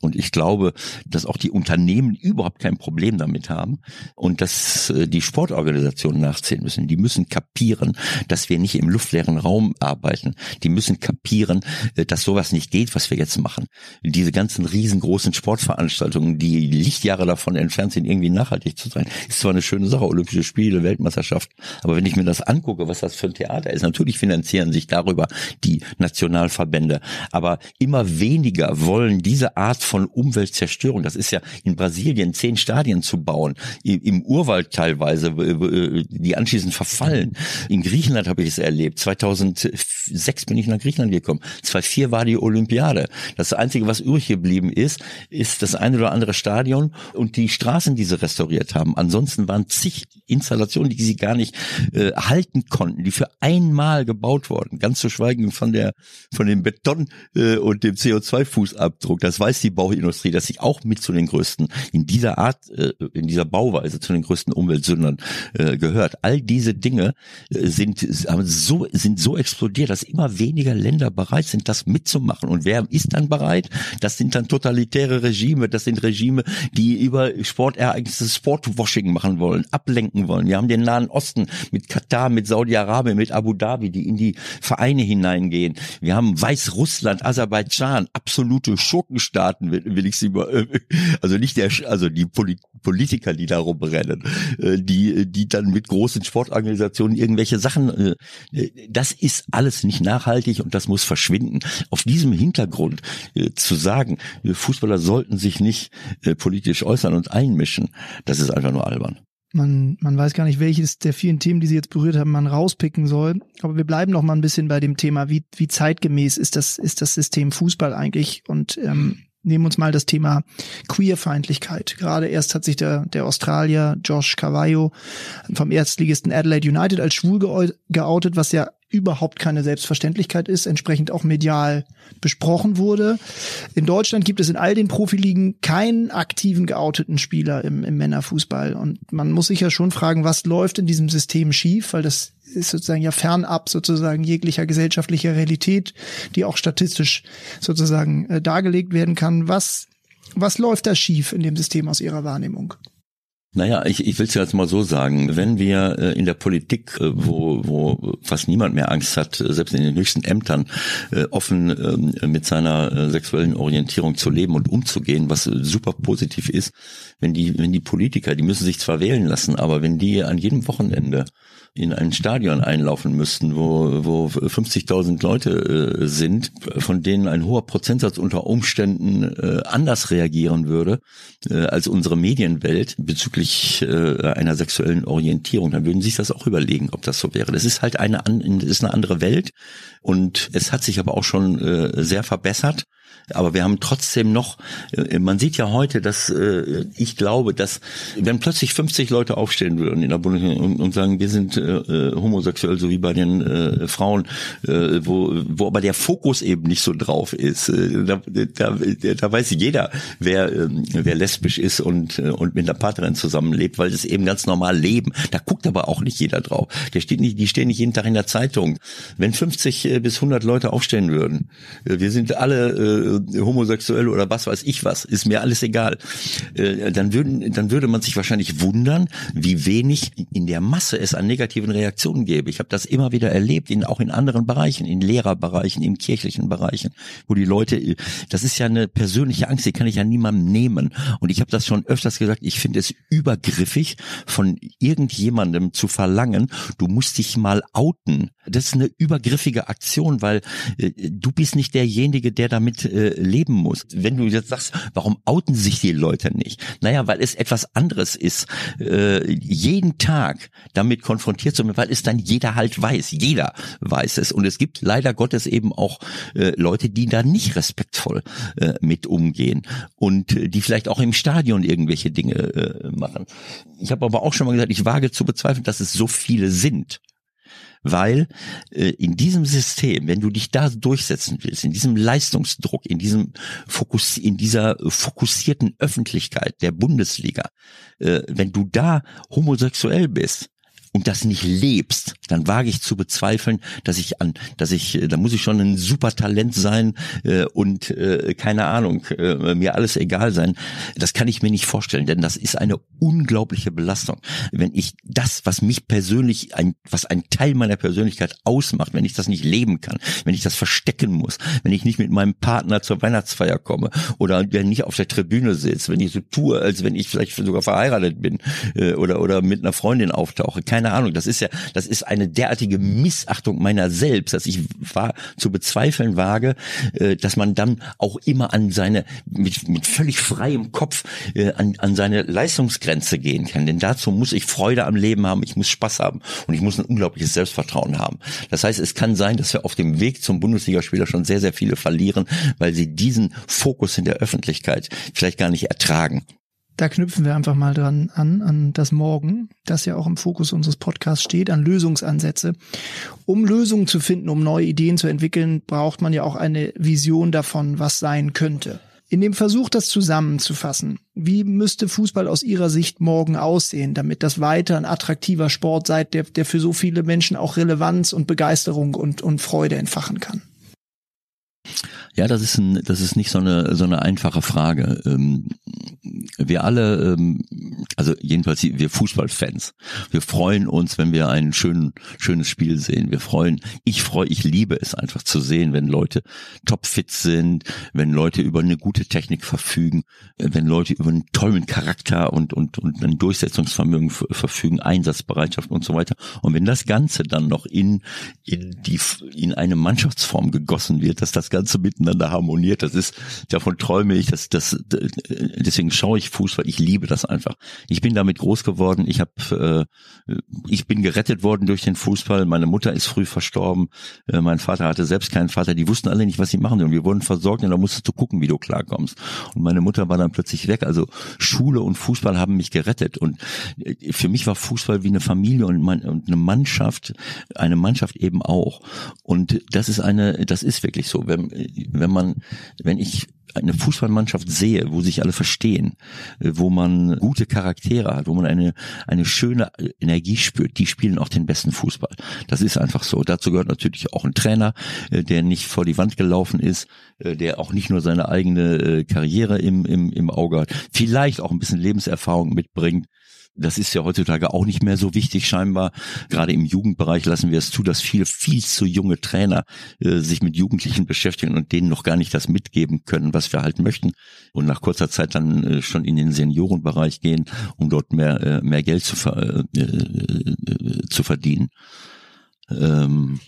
Und ich glaube, dass auch die Unternehmen überhaupt kein Problem damit haben und dass äh, die Sportorganisationen nachziehen müssen. Die müssen kapieren, dass wir nicht im luftleeren Raum arbeiten. Die müssen kapieren, äh, dass sowas nicht geht, was wir jetzt machen. Diese ganzen riesengroßen Sportveranstaltungen, die Lichtjahre davon entfernt sind, irgendwie nachhaltig zu sein, ist zwar eine schöne Sache, Olympische Spiele, Weltmeisterschaft, aber wenn ich mir das angucke, was das für ein Theater ist, natürlich finanzieren sich darüber die Nationalverbände, aber immer weniger wollen diese Art von Umweltzerstörung. Das ist ja in Brasilien zehn Stadien zu bauen, im Urwald teilweise, die anschließend verfallen. In Griechenland habe ich es erlebt. 2006 bin ich nach Griechenland gekommen. 2004 war die Olympiade. Das Einzige, was übrig geblieben ist, ist das eine oder andere Stadion und die Straßen, die sie restauriert haben. Ansonsten waren zig Installationen, die sie gar nicht äh, halten konnten, die für einmal gebaut wurden. Ganz zu schweigen von der von dem Beton äh, und dem CO2-Fußabdruck. Das weiß die Bauindustrie, dass sie auch mit zu den größten in dieser Art, äh, in dieser Bauweise zu den größten Umweltsündern äh, gehört. All diese Dinge äh, sind so sind so explodiert, dass immer weniger Länder bereit sind, das mitzumachen. Und wer ist dann bereit? Das sind dann totalitäre Regime. Das sind Regime, die über Sportereignisse Sportwashing machen wollen, ablenken wollen. Wir haben den Nahen Osten mit Katar, mit Saudi-Arabien, mit Abu Dhabi, die in die Vereine hineingehen. Wir haben Weißrussland, Aserbaidschan, absolute Schurkenstaaten will, ich sie mal, also nicht der, also die Politiker, die darum rennen, äh, die, die dann mit großen Sportorganisationen irgendwelche Sachen, äh, das ist alles nicht nachhaltig und das muss verschwinden. Auf diesem Hintergrund äh, zu sagen, Fußballer sollten sich nicht politisch äußern und einmischen, das ist einfach nur albern. Man, man weiß gar nicht, welches der vielen Themen, die Sie jetzt berührt haben, man rauspicken soll. Aber wir bleiben noch mal ein bisschen bei dem Thema, wie, wie zeitgemäß ist das, ist das System Fußball eigentlich? Und ähm, nehmen uns mal das Thema Queerfeindlichkeit. Gerade erst hat sich der, der Australier Josh Cavallo vom Erstligisten Adelaide United als schwul geoutet, was ja überhaupt keine Selbstverständlichkeit ist, entsprechend auch medial besprochen wurde. In Deutschland gibt es in all den Profiligen keinen aktiven geouteten Spieler im, im Männerfußball. Und man muss sich ja schon fragen, was läuft in diesem System schief, weil das ist sozusagen ja fernab sozusagen jeglicher gesellschaftlicher Realität, die auch statistisch sozusagen äh, dargelegt werden kann. Was, was läuft da schief in dem System aus Ihrer Wahrnehmung? Naja, ich, ich will es jetzt mal so sagen, wenn wir äh, in der Politik, äh, wo, wo fast niemand mehr Angst hat, äh, selbst in den höchsten Ämtern, äh, offen äh, mit seiner äh, sexuellen Orientierung zu leben und umzugehen, was super positiv ist, wenn die, wenn die Politiker, die müssen sich zwar wählen lassen, aber wenn die an jedem Wochenende in ein Stadion einlaufen müssten, wo, wo 50.000 Leute äh, sind, von denen ein hoher Prozentsatz unter Umständen äh, anders reagieren würde äh, als unsere Medienwelt bezüglich äh, einer sexuellen Orientierung, dann würden sie sich das auch überlegen, ob das so wäre. Das ist halt eine, das ist eine andere Welt und es hat sich aber auch schon äh, sehr verbessert. Aber wir haben trotzdem noch, äh, man sieht ja heute, dass äh, ich glaube, dass wenn plötzlich 50 Leute aufstehen würden in der Bundesregierung und, sagen, wir sind äh, äh, homosexuell, so wie bei den äh, Frauen, äh, wo, wo aber der Fokus eben nicht so drauf ist, äh, da, da, da weiß jeder, wer, äh, wer lesbisch ist und, äh, und mit einer Partnerin zusammenlebt, weil es eben ganz normal leben. Da guckt aber auch nicht jeder drauf. Der steht nicht, die stehen nicht jeden Tag in der Zeitung. Wenn 50 bis 100 Leute aufstehen würden, äh, wir sind alle äh, homosexuell oder was weiß ich was, ist mir alles egal. Äh, dann würden, dann würde man sich wahrscheinlich wundern, wie wenig in der Masse es an negativen Reaktionen gäbe. Ich habe das immer wieder erlebt, in, auch in anderen Bereichen, in Lehrerbereichen, in kirchlichen Bereichen, wo die Leute, das ist ja eine persönliche Angst, die kann ich ja niemandem nehmen. Und ich habe das schon öfters gesagt, ich finde es übergriffig, von irgendjemandem zu verlangen, du musst dich mal outen. Das ist eine übergriffige Aktion, weil äh, du bist nicht derjenige, der damit äh, leben muss. Wenn du jetzt sagst, warum outen sich die Leute nicht? Naja, weil es etwas anderes ist, äh, jeden Tag damit konfrontiert zu werden, weil es dann jeder halt weiß. Jeder weiß es. Und es gibt leider Gottes eben auch äh, Leute, die da nicht respektvoll äh, mit umgehen und äh, die vielleicht auch im Stadion irgendwelche Dinge äh, machen. Ich habe aber auch schon mal gesagt, ich wage zu bezweifeln, dass es so viele sind weil äh, in diesem System, wenn du dich da durchsetzen willst, in diesem Leistungsdruck, in diesem Fokus, in dieser fokussierten Öffentlichkeit der Bundesliga, äh, wenn du da homosexuell bist, und das nicht lebst, dann wage ich zu bezweifeln, dass ich an, dass ich, da muss ich schon ein super Talent sein äh, und äh, keine Ahnung, äh, mir alles egal sein. Das kann ich mir nicht vorstellen, denn das ist eine unglaubliche Belastung. Wenn ich das, was mich persönlich, ein, was ein Teil meiner Persönlichkeit ausmacht, wenn ich das nicht leben kann, wenn ich das verstecken muss, wenn ich nicht mit meinem Partner zur Weihnachtsfeier komme oder der nicht auf der Tribüne sitzt, wenn ich so tue, als wenn ich vielleicht sogar verheiratet bin äh, oder oder mit einer Freundin auftauche, keine keine Ahnung, das ist ja, das ist eine derartige Missachtung meiner selbst, dass ich war, zu bezweifeln wage, äh, dass man dann auch immer an seine, mit, mit völlig freiem Kopf äh, an, an seine Leistungsgrenze gehen kann. Denn dazu muss ich Freude am Leben haben, ich muss Spaß haben und ich muss ein unglaubliches Selbstvertrauen haben. Das heißt, es kann sein, dass wir auf dem Weg zum Bundesligaspieler schon sehr, sehr viele verlieren, weil sie diesen Fokus in der Öffentlichkeit vielleicht gar nicht ertragen. Da knüpfen wir einfach mal dran an, an das Morgen, das ja auch im Fokus unseres Podcasts steht, an Lösungsansätze. Um Lösungen zu finden, um neue Ideen zu entwickeln, braucht man ja auch eine Vision davon, was sein könnte. In dem Versuch, das zusammenzufassen, wie müsste Fußball aus Ihrer Sicht morgen aussehen, damit das weiter ein attraktiver Sport sei, der, der für so viele Menschen auch Relevanz und Begeisterung und, und Freude entfachen kann? Ja, das ist ein, das ist nicht so eine so eine einfache Frage. Ähm, wir alle, ähm, also jedenfalls wir Fußballfans, wir freuen uns, wenn wir ein schön, schönes Spiel sehen. Wir freuen, ich freue, ich liebe es einfach zu sehen, wenn Leute topfit sind, wenn Leute über eine gute Technik verfügen, wenn Leute über einen tollen Charakter und und und ein Durchsetzungsvermögen verfügen, Einsatzbereitschaft und so weiter. Und wenn das Ganze dann noch in in die in eine Mannschaftsform gegossen wird, dass das Ganze miteinander harmoniert, das ist davon träume ich, dass das deswegen schaue ich Fußball, ich liebe das einfach. Ich bin damit groß geworden, ich habe äh, ich bin gerettet worden durch den Fußball, meine Mutter ist früh verstorben, äh, mein Vater hatte selbst keinen Vater, die wussten alle nicht, was sie machen und wir wurden versorgt und da musstest du gucken, wie du klarkommst. Und meine Mutter war dann plötzlich weg, also Schule und Fußball haben mich gerettet und äh, für mich war Fußball wie eine Familie und, mein, und eine Mannschaft, eine Mannschaft eben auch. Und das ist eine, das ist wirklich so, wenn, wenn man, wenn ich eine Fußballmannschaft sehe, wo sich alle verstehen, äh, wo man gute Charaktere hat, wo man eine, eine schöne Energie spürt, die spielen auch den besten Fußball. Das ist einfach so. Dazu gehört natürlich auch ein Trainer, äh, der nicht vor die Wand gelaufen ist, äh, der auch nicht nur seine eigene Karriere im, im, im Auge hat, vielleicht auch ein bisschen Lebenserfahrung mitbringt, das ist ja heutzutage auch nicht mehr so wichtig scheinbar. Gerade im Jugendbereich lassen wir es zu, dass viele viel zu junge Trainer äh, sich mit Jugendlichen beschäftigen und denen noch gar nicht das mitgeben können, was wir halt möchten. Und nach kurzer Zeit dann äh, schon in den Seniorenbereich gehen, um dort mehr, äh, mehr Geld zu, ver äh, äh, zu verdienen. Ähm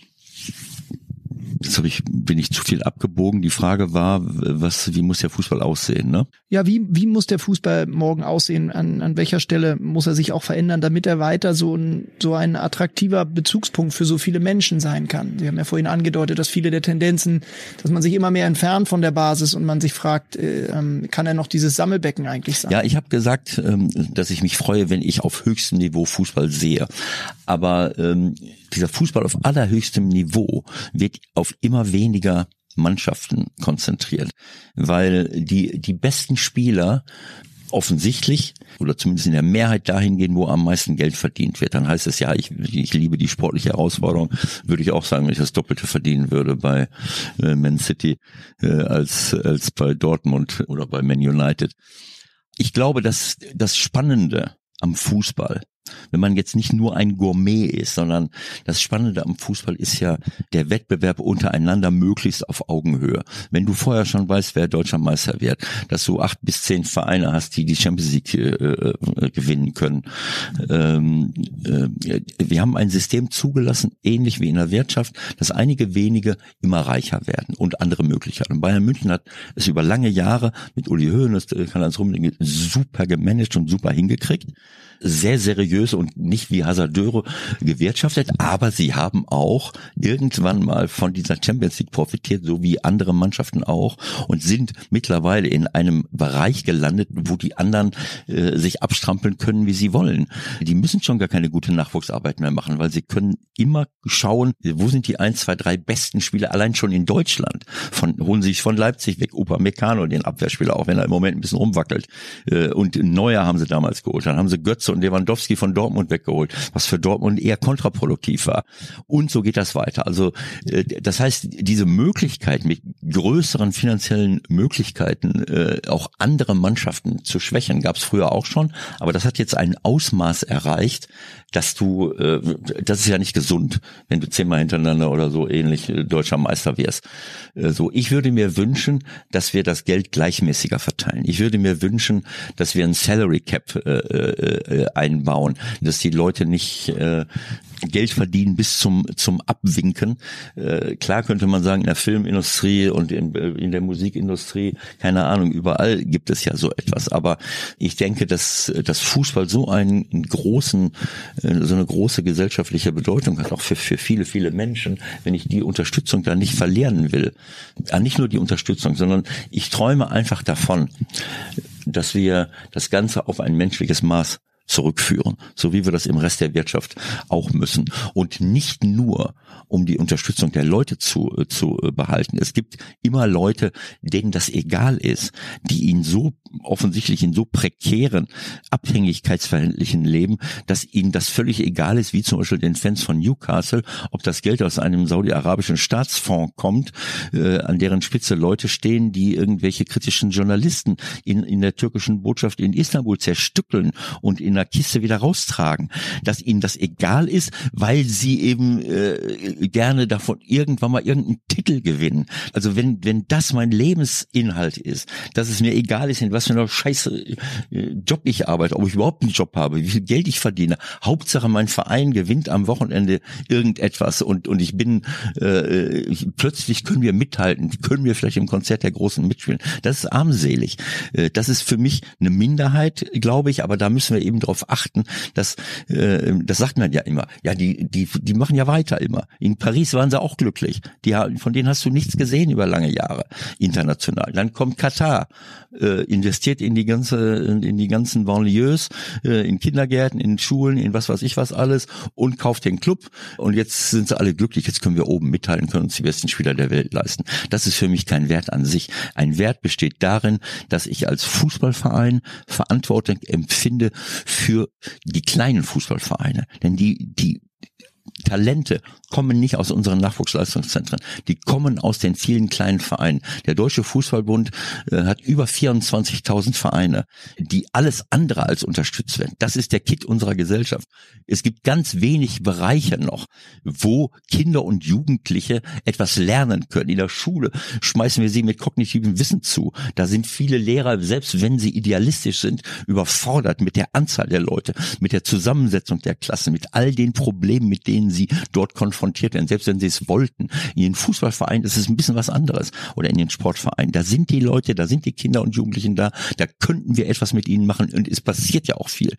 jetzt hab ich, bin ich zu viel abgebogen. Die Frage war, was, wie muss der Fußball aussehen? Ne? Ja, wie, wie muss der Fußball morgen aussehen? An, an welcher Stelle muss er sich auch verändern, damit er weiter so ein, so ein attraktiver Bezugspunkt für so viele Menschen sein kann? Sie haben ja vorhin angedeutet, dass viele der Tendenzen, dass man sich immer mehr entfernt von der Basis und man sich fragt, äh, ähm, kann er noch dieses Sammelbecken eigentlich sein? Ja, ich habe gesagt, ähm, dass ich mich freue, wenn ich auf höchstem Niveau Fußball sehe. Aber ähm, dieser Fußball auf allerhöchstem Niveau wird auf immer weniger Mannschaften konzentriert, weil die, die besten Spieler offensichtlich oder zumindest in der Mehrheit dahin gehen, wo am meisten Geld verdient wird. Dann heißt es ja, ich, ich liebe die sportliche Herausforderung, würde ich auch sagen, wenn ich das Doppelte verdienen würde bei äh, Man City äh, als, als bei Dortmund oder bei Man United. Ich glaube, dass das Spannende am Fußball wenn man jetzt nicht nur ein Gourmet ist, sondern das Spannende am Fußball ist ja der Wettbewerb untereinander möglichst auf Augenhöhe. Wenn du vorher schon weißt, wer deutscher Meister wird, dass du acht bis zehn Vereine hast, die die Champions League äh, äh, gewinnen können. Ähm, äh, wir haben ein System zugelassen, ähnlich wie in der Wirtschaft, dass einige wenige immer reicher werden und andere Möglichkeiten. Bayern München hat es über lange Jahre mit Uli Hoeneß, äh, Karl-Heinz Rummenigge super gemanagt und super hingekriegt sehr seriös und nicht wie Hasardeure gewirtschaftet, aber sie haben auch irgendwann mal von dieser Champions League profitiert, so wie andere Mannschaften auch und sind mittlerweile in einem Bereich gelandet, wo die anderen äh, sich abstrampeln können, wie sie wollen. Die müssen schon gar keine gute Nachwuchsarbeit mehr machen, weil sie können immer schauen, wo sind die ein, zwei, drei besten Spieler allein schon in Deutschland. Von holen sich von Leipzig weg, Opa Meccano, den Abwehrspieler, auch wenn er im Moment ein bisschen rumwackelt. Äh, und Neuer haben sie damals geholt. Dann haben sie Götze und Lewandowski von Dortmund weggeholt, was für Dortmund eher kontraproduktiv war. Und so geht das weiter. Also äh, das heißt, diese Möglichkeit mit größeren finanziellen Möglichkeiten äh, auch andere Mannschaften zu schwächen, gab es früher auch schon, aber das hat jetzt ein Ausmaß erreicht, dass du, äh, das ist ja nicht gesund, wenn du zehnmal hintereinander oder so ähnlich äh, deutscher Meister wärst. Äh, so, ich würde mir wünschen, dass wir das Geld gleichmäßiger verteilen. Ich würde mir wünschen, dass wir ein Salary Cap äh, äh, einbauen, dass die Leute nicht äh, Geld verdienen bis zum zum Abwinken. Äh, klar könnte man sagen, in der Filmindustrie und in, in der Musikindustrie, keine Ahnung, überall gibt es ja so etwas. Aber ich denke, dass das Fußball so einen großen, äh, so eine große gesellschaftliche Bedeutung hat, auch für, für viele, viele Menschen, wenn ich die Unterstützung da nicht verlieren will. Ja, nicht nur die Unterstützung, sondern ich träume einfach davon, dass wir das Ganze auf ein menschliches Maß zurückführen, so wie wir das im Rest der Wirtschaft auch müssen. Und nicht nur, um die Unterstützung der Leute zu, äh, zu äh, behalten. Es gibt immer Leute, denen das egal ist, die ihn so offensichtlich in so prekären Abhängigkeitsverhältnissen leben, dass ihnen das völlig egal ist, wie zum Beispiel den Fans von Newcastle, ob das Geld aus einem saudi-arabischen Staatsfonds kommt, äh, an deren Spitze Leute stehen, die irgendwelche kritischen Journalisten in, in der türkischen Botschaft in Istanbul zerstückeln und in der Kiste wieder raustragen, dass ihnen das egal ist, weil sie eben äh, gerne davon irgendwann mal irgendeinen Titel gewinnen. Also wenn wenn das mein Lebensinhalt ist, dass es mir egal ist, in was für einer scheiße äh, Job ich arbeite, ob ich überhaupt einen Job habe, wie viel Geld ich verdiene. Hauptsache mein Verein gewinnt am Wochenende irgendetwas und und ich bin äh, ich, plötzlich können wir mithalten, können wir vielleicht im Konzert der Großen mitspielen. Das ist armselig. Äh, das ist für mich eine Minderheit, glaube ich, aber da müssen wir eben darauf achten, dass äh, das sagt man ja immer. Ja, die die die machen ja weiter immer. In Paris waren sie auch glücklich. Die von denen hast du nichts gesehen über lange Jahre international. Dann kommt Katar, äh, investiert in die ganze in die ganzen Banlieues, äh, in Kindergärten, in Schulen, in was weiß ich was alles und kauft den Club und jetzt sind sie alle glücklich. Jetzt können wir oben mitteilen, können uns die besten Spieler der Welt leisten. Das ist für mich kein Wert an sich. Ein Wert besteht darin, dass ich als Fußballverein Verantwortung empfinde für die kleinen Fußballvereine. Denn die, die Talente kommen nicht aus unseren Nachwuchsleistungszentren. Die kommen aus den vielen kleinen Vereinen. Der Deutsche Fußballbund äh, hat über 24.000 Vereine, die alles andere als unterstützt werden. Das ist der Kit unserer Gesellschaft. Es gibt ganz wenig Bereiche noch, wo Kinder und Jugendliche etwas lernen können. In der Schule schmeißen wir sie mit kognitivem Wissen zu. Da sind viele Lehrer, selbst wenn sie idealistisch sind, überfordert mit der Anzahl der Leute, mit der Zusammensetzung der Klasse, mit all den Problemen, mit denen sie dort konfrontiert werden, selbst wenn sie es wollten. In den Fußballvereinen ist es ein bisschen was anderes oder in den Sportvereinen. Da sind die Leute, da sind die Kinder und Jugendlichen da, da könnten wir etwas mit ihnen machen und es passiert ja auch viel.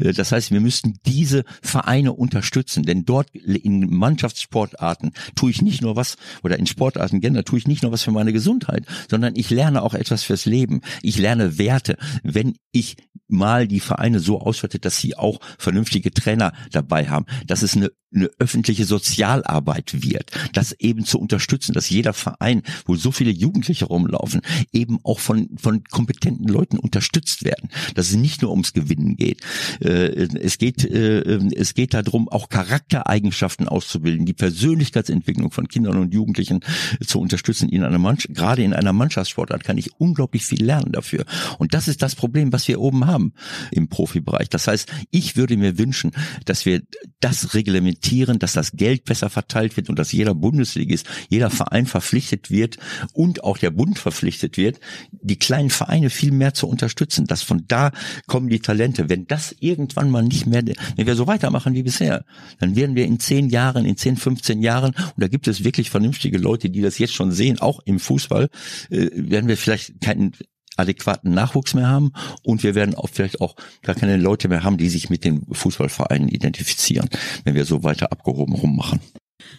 Äh, das heißt, wir müssten diese Vereine unterstützen, denn dort in Mannschaftssportarten tue ich nicht nur was oder in Sportarten generell tue ich nicht nur was für meine Gesundheit, sondern ich lerne auch etwas fürs Leben. Ich lerne Werte. Wenn ich mal die Vereine so ausstattet, dass sie auch vernünftige Trainer dabei haben, dass es eine eine öffentliche Sozialarbeit wird, das eben zu unterstützen, dass jeder Verein, wo so viele Jugendliche rumlaufen, eben auch von, von kompetenten Leuten unterstützt werden, dass es nicht nur ums Gewinnen geht. Äh, es geht, äh, es geht darum, auch Charaktereigenschaften auszubilden, die Persönlichkeitsentwicklung von Kindern und Jugendlichen zu unterstützen. In einer Mannschaft, gerade in einer Mannschaftssportart kann ich unglaublich viel lernen dafür. Und das ist das Problem, was wir oben haben im Profibereich. Das heißt, ich würde mir wünschen, dass wir das reglementieren reglementieren, dass das Geld besser verteilt wird und dass jeder Bundesligist, jeder Verein verpflichtet wird und auch der Bund verpflichtet wird, die kleinen Vereine viel mehr zu unterstützen. Dass von da kommen die Talente. Wenn das irgendwann mal nicht mehr, wenn wir so weitermachen wie bisher, dann werden wir in zehn Jahren, in zehn, 15 Jahren, und da gibt es wirklich vernünftige Leute, die das jetzt schon sehen, auch im Fußball, äh, werden wir vielleicht keinen adäquaten Nachwuchs mehr haben und wir werden auch vielleicht auch gar keine Leute mehr haben, die sich mit den Fußballvereinen identifizieren, wenn wir so weiter abgehoben rummachen.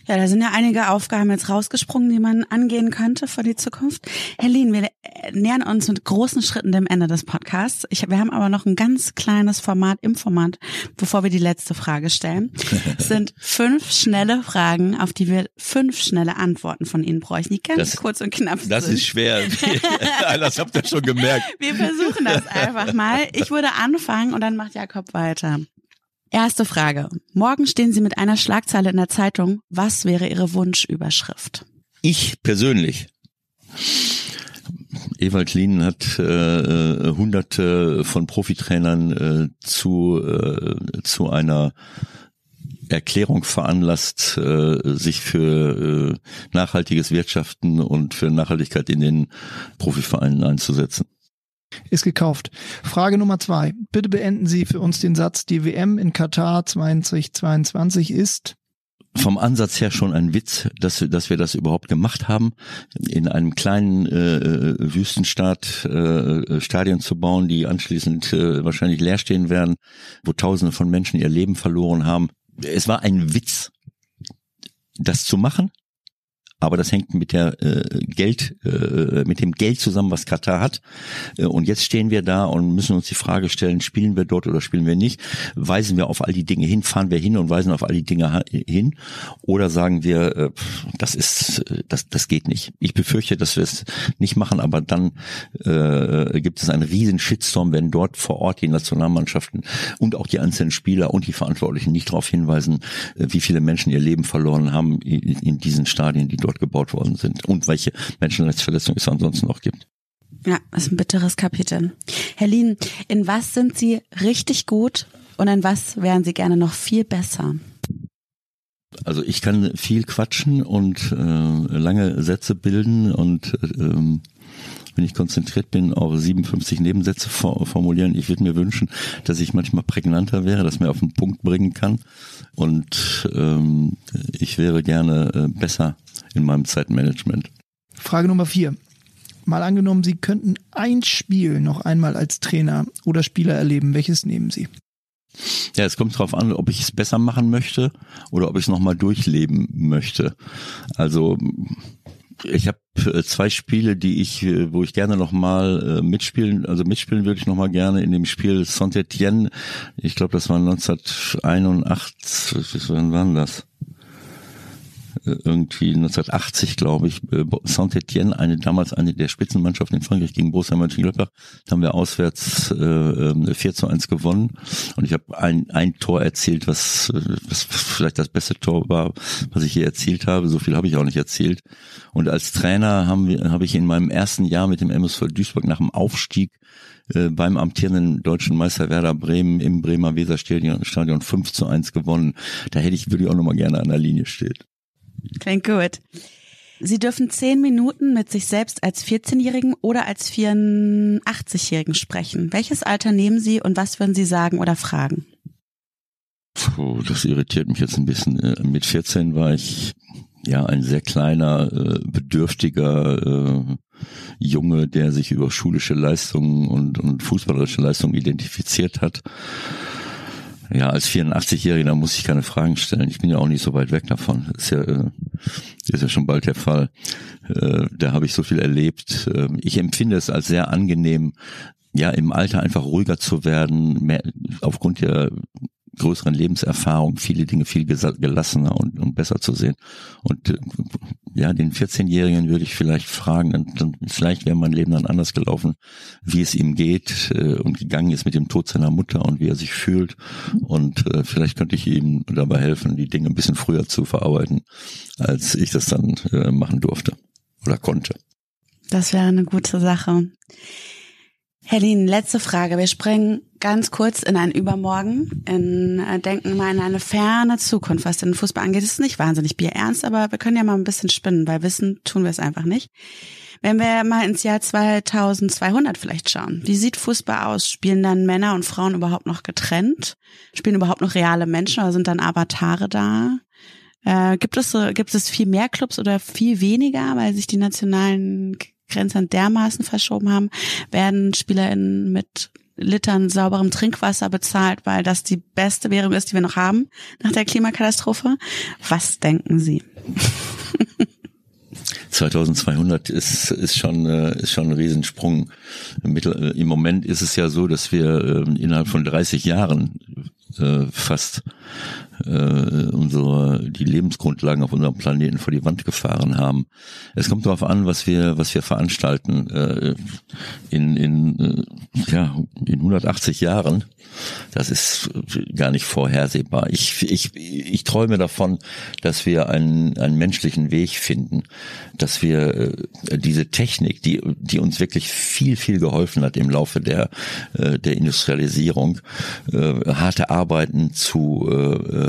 Ja, da sind ja einige Aufgaben jetzt rausgesprungen, die man angehen könnte für die Zukunft. Herr Lien, wir nähern uns mit großen Schritten dem Ende des Podcasts. Ich, wir haben aber noch ein ganz kleines Format im Format, bevor wir die letzte Frage stellen. Es sind fünf schnelle Fragen, auf die wir fünf schnelle Antworten von Ihnen bräuchten, die ganz das, kurz und knapp sind. Das ist schwer. das habt ihr schon gemerkt. Wir versuchen das einfach mal. Ich würde anfangen und dann macht Jakob weiter. Erste Frage. Morgen stehen Sie mit einer Schlagzeile in der Zeitung. Was wäre Ihre Wunschüberschrift? Ich persönlich. Ewald Lien hat äh, äh, hunderte von Profitrainern äh, zu, äh, zu einer Erklärung veranlasst, äh, sich für äh, nachhaltiges Wirtschaften und für Nachhaltigkeit in den Profivereinen einzusetzen. Ist gekauft. Frage Nummer zwei. Bitte beenden Sie für uns den Satz, die WM in Katar 2022 ist vom Ansatz her schon ein Witz, dass, dass wir das überhaupt gemacht haben, in einem kleinen äh, Wüstenstaat äh, Stadien zu bauen, die anschließend äh, wahrscheinlich leer stehen werden, wo Tausende von Menschen ihr Leben verloren haben. Es war ein Witz, das zu machen aber das hängt mit der äh, Geld, äh, mit dem Geld zusammen, was Katar hat. Äh, und jetzt stehen wir da und müssen uns die Frage stellen: Spielen wir dort oder spielen wir nicht? Weisen wir auf all die Dinge hin? Fahren wir hin und weisen auf all die Dinge hin? Oder sagen wir, äh, das ist, das, das geht nicht? Ich befürchte, dass wir es nicht machen, aber dann äh, gibt es einen riesen Shitstorm, wenn dort vor Ort die Nationalmannschaften und auch die einzelnen Spieler und die Verantwortlichen nicht darauf hinweisen, äh, wie viele Menschen ihr Leben verloren haben in, in diesen Stadien, die dort dort gebaut worden sind und welche Menschenrechtsverletzungen es ansonsten noch gibt. Ja, das ist ein bitteres Kapitel. Herr Lien, in was sind Sie richtig gut und in was wären Sie gerne noch viel besser? Also ich kann viel quatschen und äh, lange Sätze bilden und ähm, wenn ich konzentriert bin, auf 57 Nebensätze formulieren. Ich würde mir wünschen, dass ich manchmal prägnanter wäre, dass mir auf den Punkt bringen kann. Und ähm, ich wäre gerne äh, besser in meinem Zeitmanagement. Frage Nummer vier. Mal angenommen, Sie könnten ein Spiel noch einmal als Trainer oder Spieler erleben. Welches nehmen Sie? Ja, es kommt darauf an, ob ich es besser machen möchte oder ob ich es nochmal durchleben möchte. Also ich habe äh, zwei Spiele, die ich, äh, wo ich gerne nochmal äh, mitspielen, also mitspielen würde ich nochmal gerne in dem Spiel Saint-Etienne. Ich glaube, das war 1981, wann war das? Irgendwie 1980, glaube ich, äh, Saint-Etienne, eine damals eine der Spitzenmannschaften in Frankreich gegen Borussia Mönchengladbach, da haben wir auswärts äh, 4 ähm, zu 1 gewonnen und ich habe ein, ein Tor erzielt, was, was vielleicht das beste Tor war, was ich hier erzielt habe. So viel habe ich auch nicht erzielt. Und als Trainer haben wir, habe ich in meinem ersten Jahr mit dem MSV Duisburg nach dem Aufstieg äh, beim amtierenden deutschen Meister Werder Bremen im Bremer Weserstadion Stadion 5 zu 1 gewonnen. Da hätte ich, würde ich auch nochmal gerne an der Linie stehen. Klingt gut. Sie dürfen zehn Minuten mit sich selbst als 14-Jährigen oder als 84-Jährigen sprechen. Welches Alter nehmen Sie und was würden Sie sagen oder fragen? Puh, das irritiert mich jetzt ein bisschen. Äh, mit 14 war ich ja ein sehr kleiner, äh, bedürftiger äh, Junge, der sich über schulische Leistungen und, und fußballerische Leistungen identifiziert hat. Ja, als 84-Jähriger muss ich keine Fragen stellen. Ich bin ja auch nicht so weit weg davon. Ist ja, äh, ist ja schon bald der Fall. Äh, da habe ich so viel erlebt. Ähm, ich empfinde es als sehr angenehm, ja, im Alter einfach ruhiger zu werden, mehr, aufgrund der größeren Lebenserfahrung viele Dinge viel gelassener und, und besser zu sehen. Und äh, ja, den 14-Jährigen würde ich vielleicht fragen, dann, dann vielleicht wäre mein Leben dann anders gelaufen, wie es ihm geht äh, und gegangen ist mit dem Tod seiner Mutter und wie er sich fühlt. Und äh, vielleicht könnte ich ihm dabei helfen, die Dinge ein bisschen früher zu verarbeiten, als ich das dann äh, machen durfte oder konnte. Das wäre eine gute Sache. Helene, letzte Frage. Wir springen ganz kurz in ein Übermorgen, in, äh, denken mal in eine ferne Zukunft, was den Fußball angeht. Es ist nicht wahnsinnig bierernst, aber wir können ja mal ein bisschen spinnen, weil wissen tun wir es einfach nicht. Wenn wir mal ins Jahr 2200 vielleicht schauen, wie sieht Fußball aus? Spielen dann Männer und Frauen überhaupt noch getrennt? Spielen überhaupt noch reale Menschen oder sind dann Avatare da? Äh, gibt es gibt es viel mehr Clubs oder viel weniger, weil sich die nationalen Grenzen dermaßen verschoben haben, werden SpielerInnen mit Litern sauberem Trinkwasser bezahlt, weil das die beste Währung ist, die wir noch haben nach der Klimakatastrophe. Was denken Sie? 2200 ist, ist schon, äh, ist schon ein Riesensprung. Äh, Im Moment ist es ja so, dass wir ähm, innerhalb von 30 Jahren äh, fast äh, unsere die Lebensgrundlagen auf unserem Planeten vor die Wand gefahren haben. Es kommt darauf an, was wir was wir veranstalten. Äh, in in äh, ja in 180 Jahren, das ist gar nicht vorhersehbar. Ich ich ich träume davon, dass wir einen einen menschlichen Weg finden, dass wir äh, diese Technik, die die uns wirklich viel viel geholfen hat im Laufe der äh, der Industrialisierung, äh, harte Arbeiten zu äh,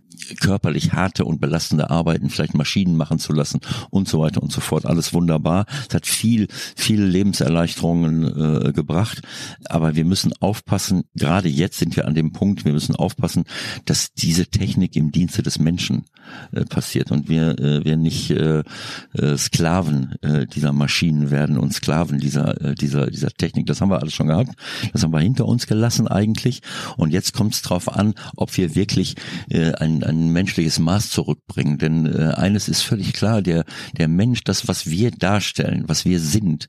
körperlich harte und belastende Arbeiten, vielleicht Maschinen machen zu lassen und so weiter und so fort. Alles wunderbar. Es hat viel, viele Lebenserleichterungen äh, gebracht. Aber wir müssen aufpassen, gerade jetzt sind wir an dem Punkt, wir müssen aufpassen, dass diese Technik im Dienste des Menschen äh, passiert und wir, äh, wir nicht äh, äh, Sklaven äh, dieser Maschinen werden und Sklaven dieser, äh, dieser, dieser Technik. Das haben wir alles schon gehabt. Das haben wir hinter uns gelassen eigentlich. Und jetzt kommt es darauf an, ob wir wirklich äh, ein, ein menschliches Maß zurückbringen. Denn äh, eines ist völlig klar, der, der Mensch, das, was wir darstellen, was wir sind,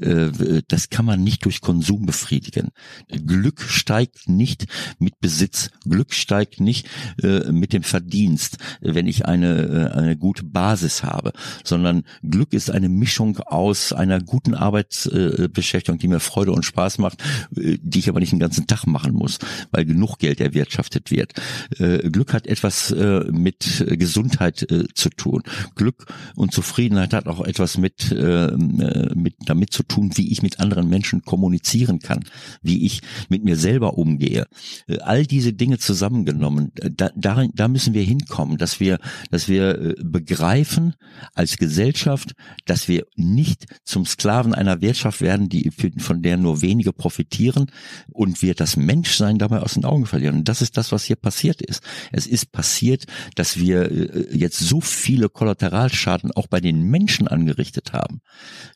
äh, das kann man nicht durch Konsum befriedigen. Glück steigt nicht mit Besitz. Glück steigt nicht äh, mit dem Verdienst, wenn ich eine, äh, eine gute Basis habe, sondern Glück ist eine Mischung aus einer guten Arbeitsbeschäftigung, die mir Freude und Spaß macht, äh, die ich aber nicht den ganzen Tag machen muss, weil genug Geld erwirtschaftet wird. Äh, Glück hat etwas äh, mit Gesundheit äh, zu tun. Glück und Zufriedenheit hat auch etwas mit, äh, äh, mit damit zu tun, wie ich mit anderen Menschen kommunizieren kann, wie ich mit mir selber umgehe. Äh, all diese Dinge zusammengenommen, äh, da, darin, da müssen wir hinkommen, dass wir, dass wir äh, begreifen als Gesellschaft, dass wir nicht zum Sklaven einer Wirtschaft werden, die von der nur wenige profitieren und wir das Menschsein dabei aus den Augen verlieren. Und das ist das, was hier passiert ist. Es ist passiert passiert, dass wir äh, jetzt so viele Kollateralschaden auch bei den Menschen angerichtet haben,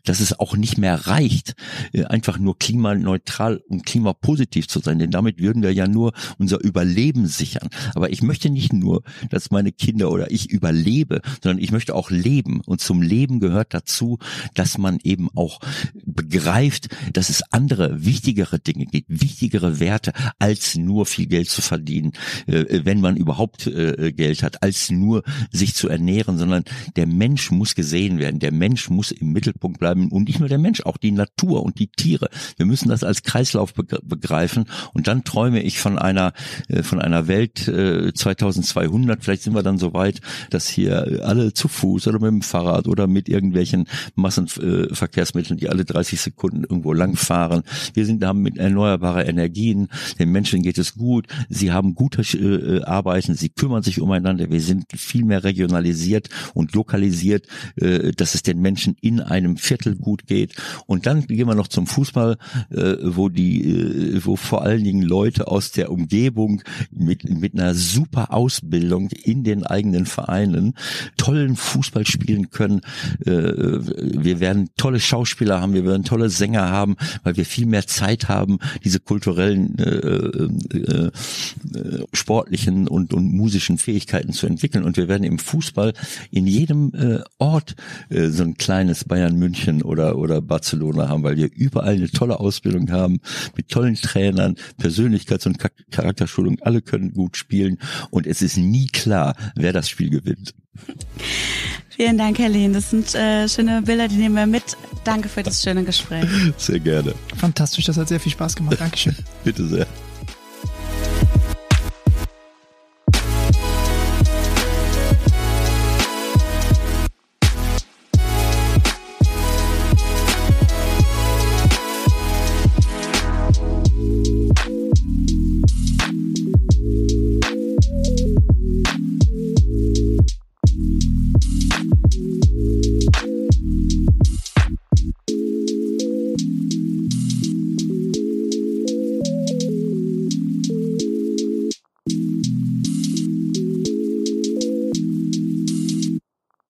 dass es auch nicht mehr reicht, äh, einfach nur klimaneutral und klimapositiv zu sein, denn damit würden wir ja nur unser Überleben sichern. Aber ich möchte nicht nur, dass meine Kinder oder ich überlebe, sondern ich möchte auch leben. Und zum Leben gehört dazu, dass man eben auch begreift, dass es andere, wichtigere Dinge gibt, wichtigere Werte, als nur viel Geld zu verdienen, äh, wenn man überhaupt äh, Geld hat, als nur sich zu ernähren, sondern der Mensch muss gesehen werden. Der Mensch muss im Mittelpunkt bleiben und nicht nur der Mensch, auch die Natur und die Tiere. Wir müssen das als Kreislauf begreifen und dann träume ich von einer äh, von einer Welt 2200. Vielleicht sind wir dann so weit, dass hier alle zu Fuß oder mit dem Fahrrad oder mit irgendwelchen Massenverkehrsmitteln, die alle 30 Sekunden irgendwo langfahren. Wir sind haben mit erneuerbarer Energien. Den Menschen geht es gut. Sie haben gute äh, Arbeiten. Sie kümmern sich umeinander. Wir sind viel mehr regionalisiert und lokalisiert, äh, dass es den Menschen in einem Viertel gut geht. Und dann gehen wir noch zum Fußball, äh, wo die, äh, wo vor allen Dingen Leute aus der Umgebung mit mit einer super Ausbildung in den eigenen Vereinen tollen Fußball spielen können. Äh, wir werden tolle Schauspieler haben, wir werden tolle Sänger haben, weil wir viel mehr Zeit haben, diese kulturellen, äh, äh, äh, sportlichen und, und musischen Fähigkeiten zu entwickeln. Und wir werden im Fußball in jedem äh, Ort äh, so ein kleines Bayern München oder, oder Barcelona haben, weil wir überall eine tolle Ausbildung haben, mit tollen Trainern, Persönlichkeits- und Charakterschulung. Alle können gut spielen und es ist nie klar, wer das Spiel gewinnt. Vielen Dank, Herr Lehn. Das sind äh, schöne Bilder, die nehmen wir mit. Danke für das schöne Gespräch. Sehr gerne. Fantastisch, das hat sehr viel Spaß gemacht. Dankeschön. Bitte sehr.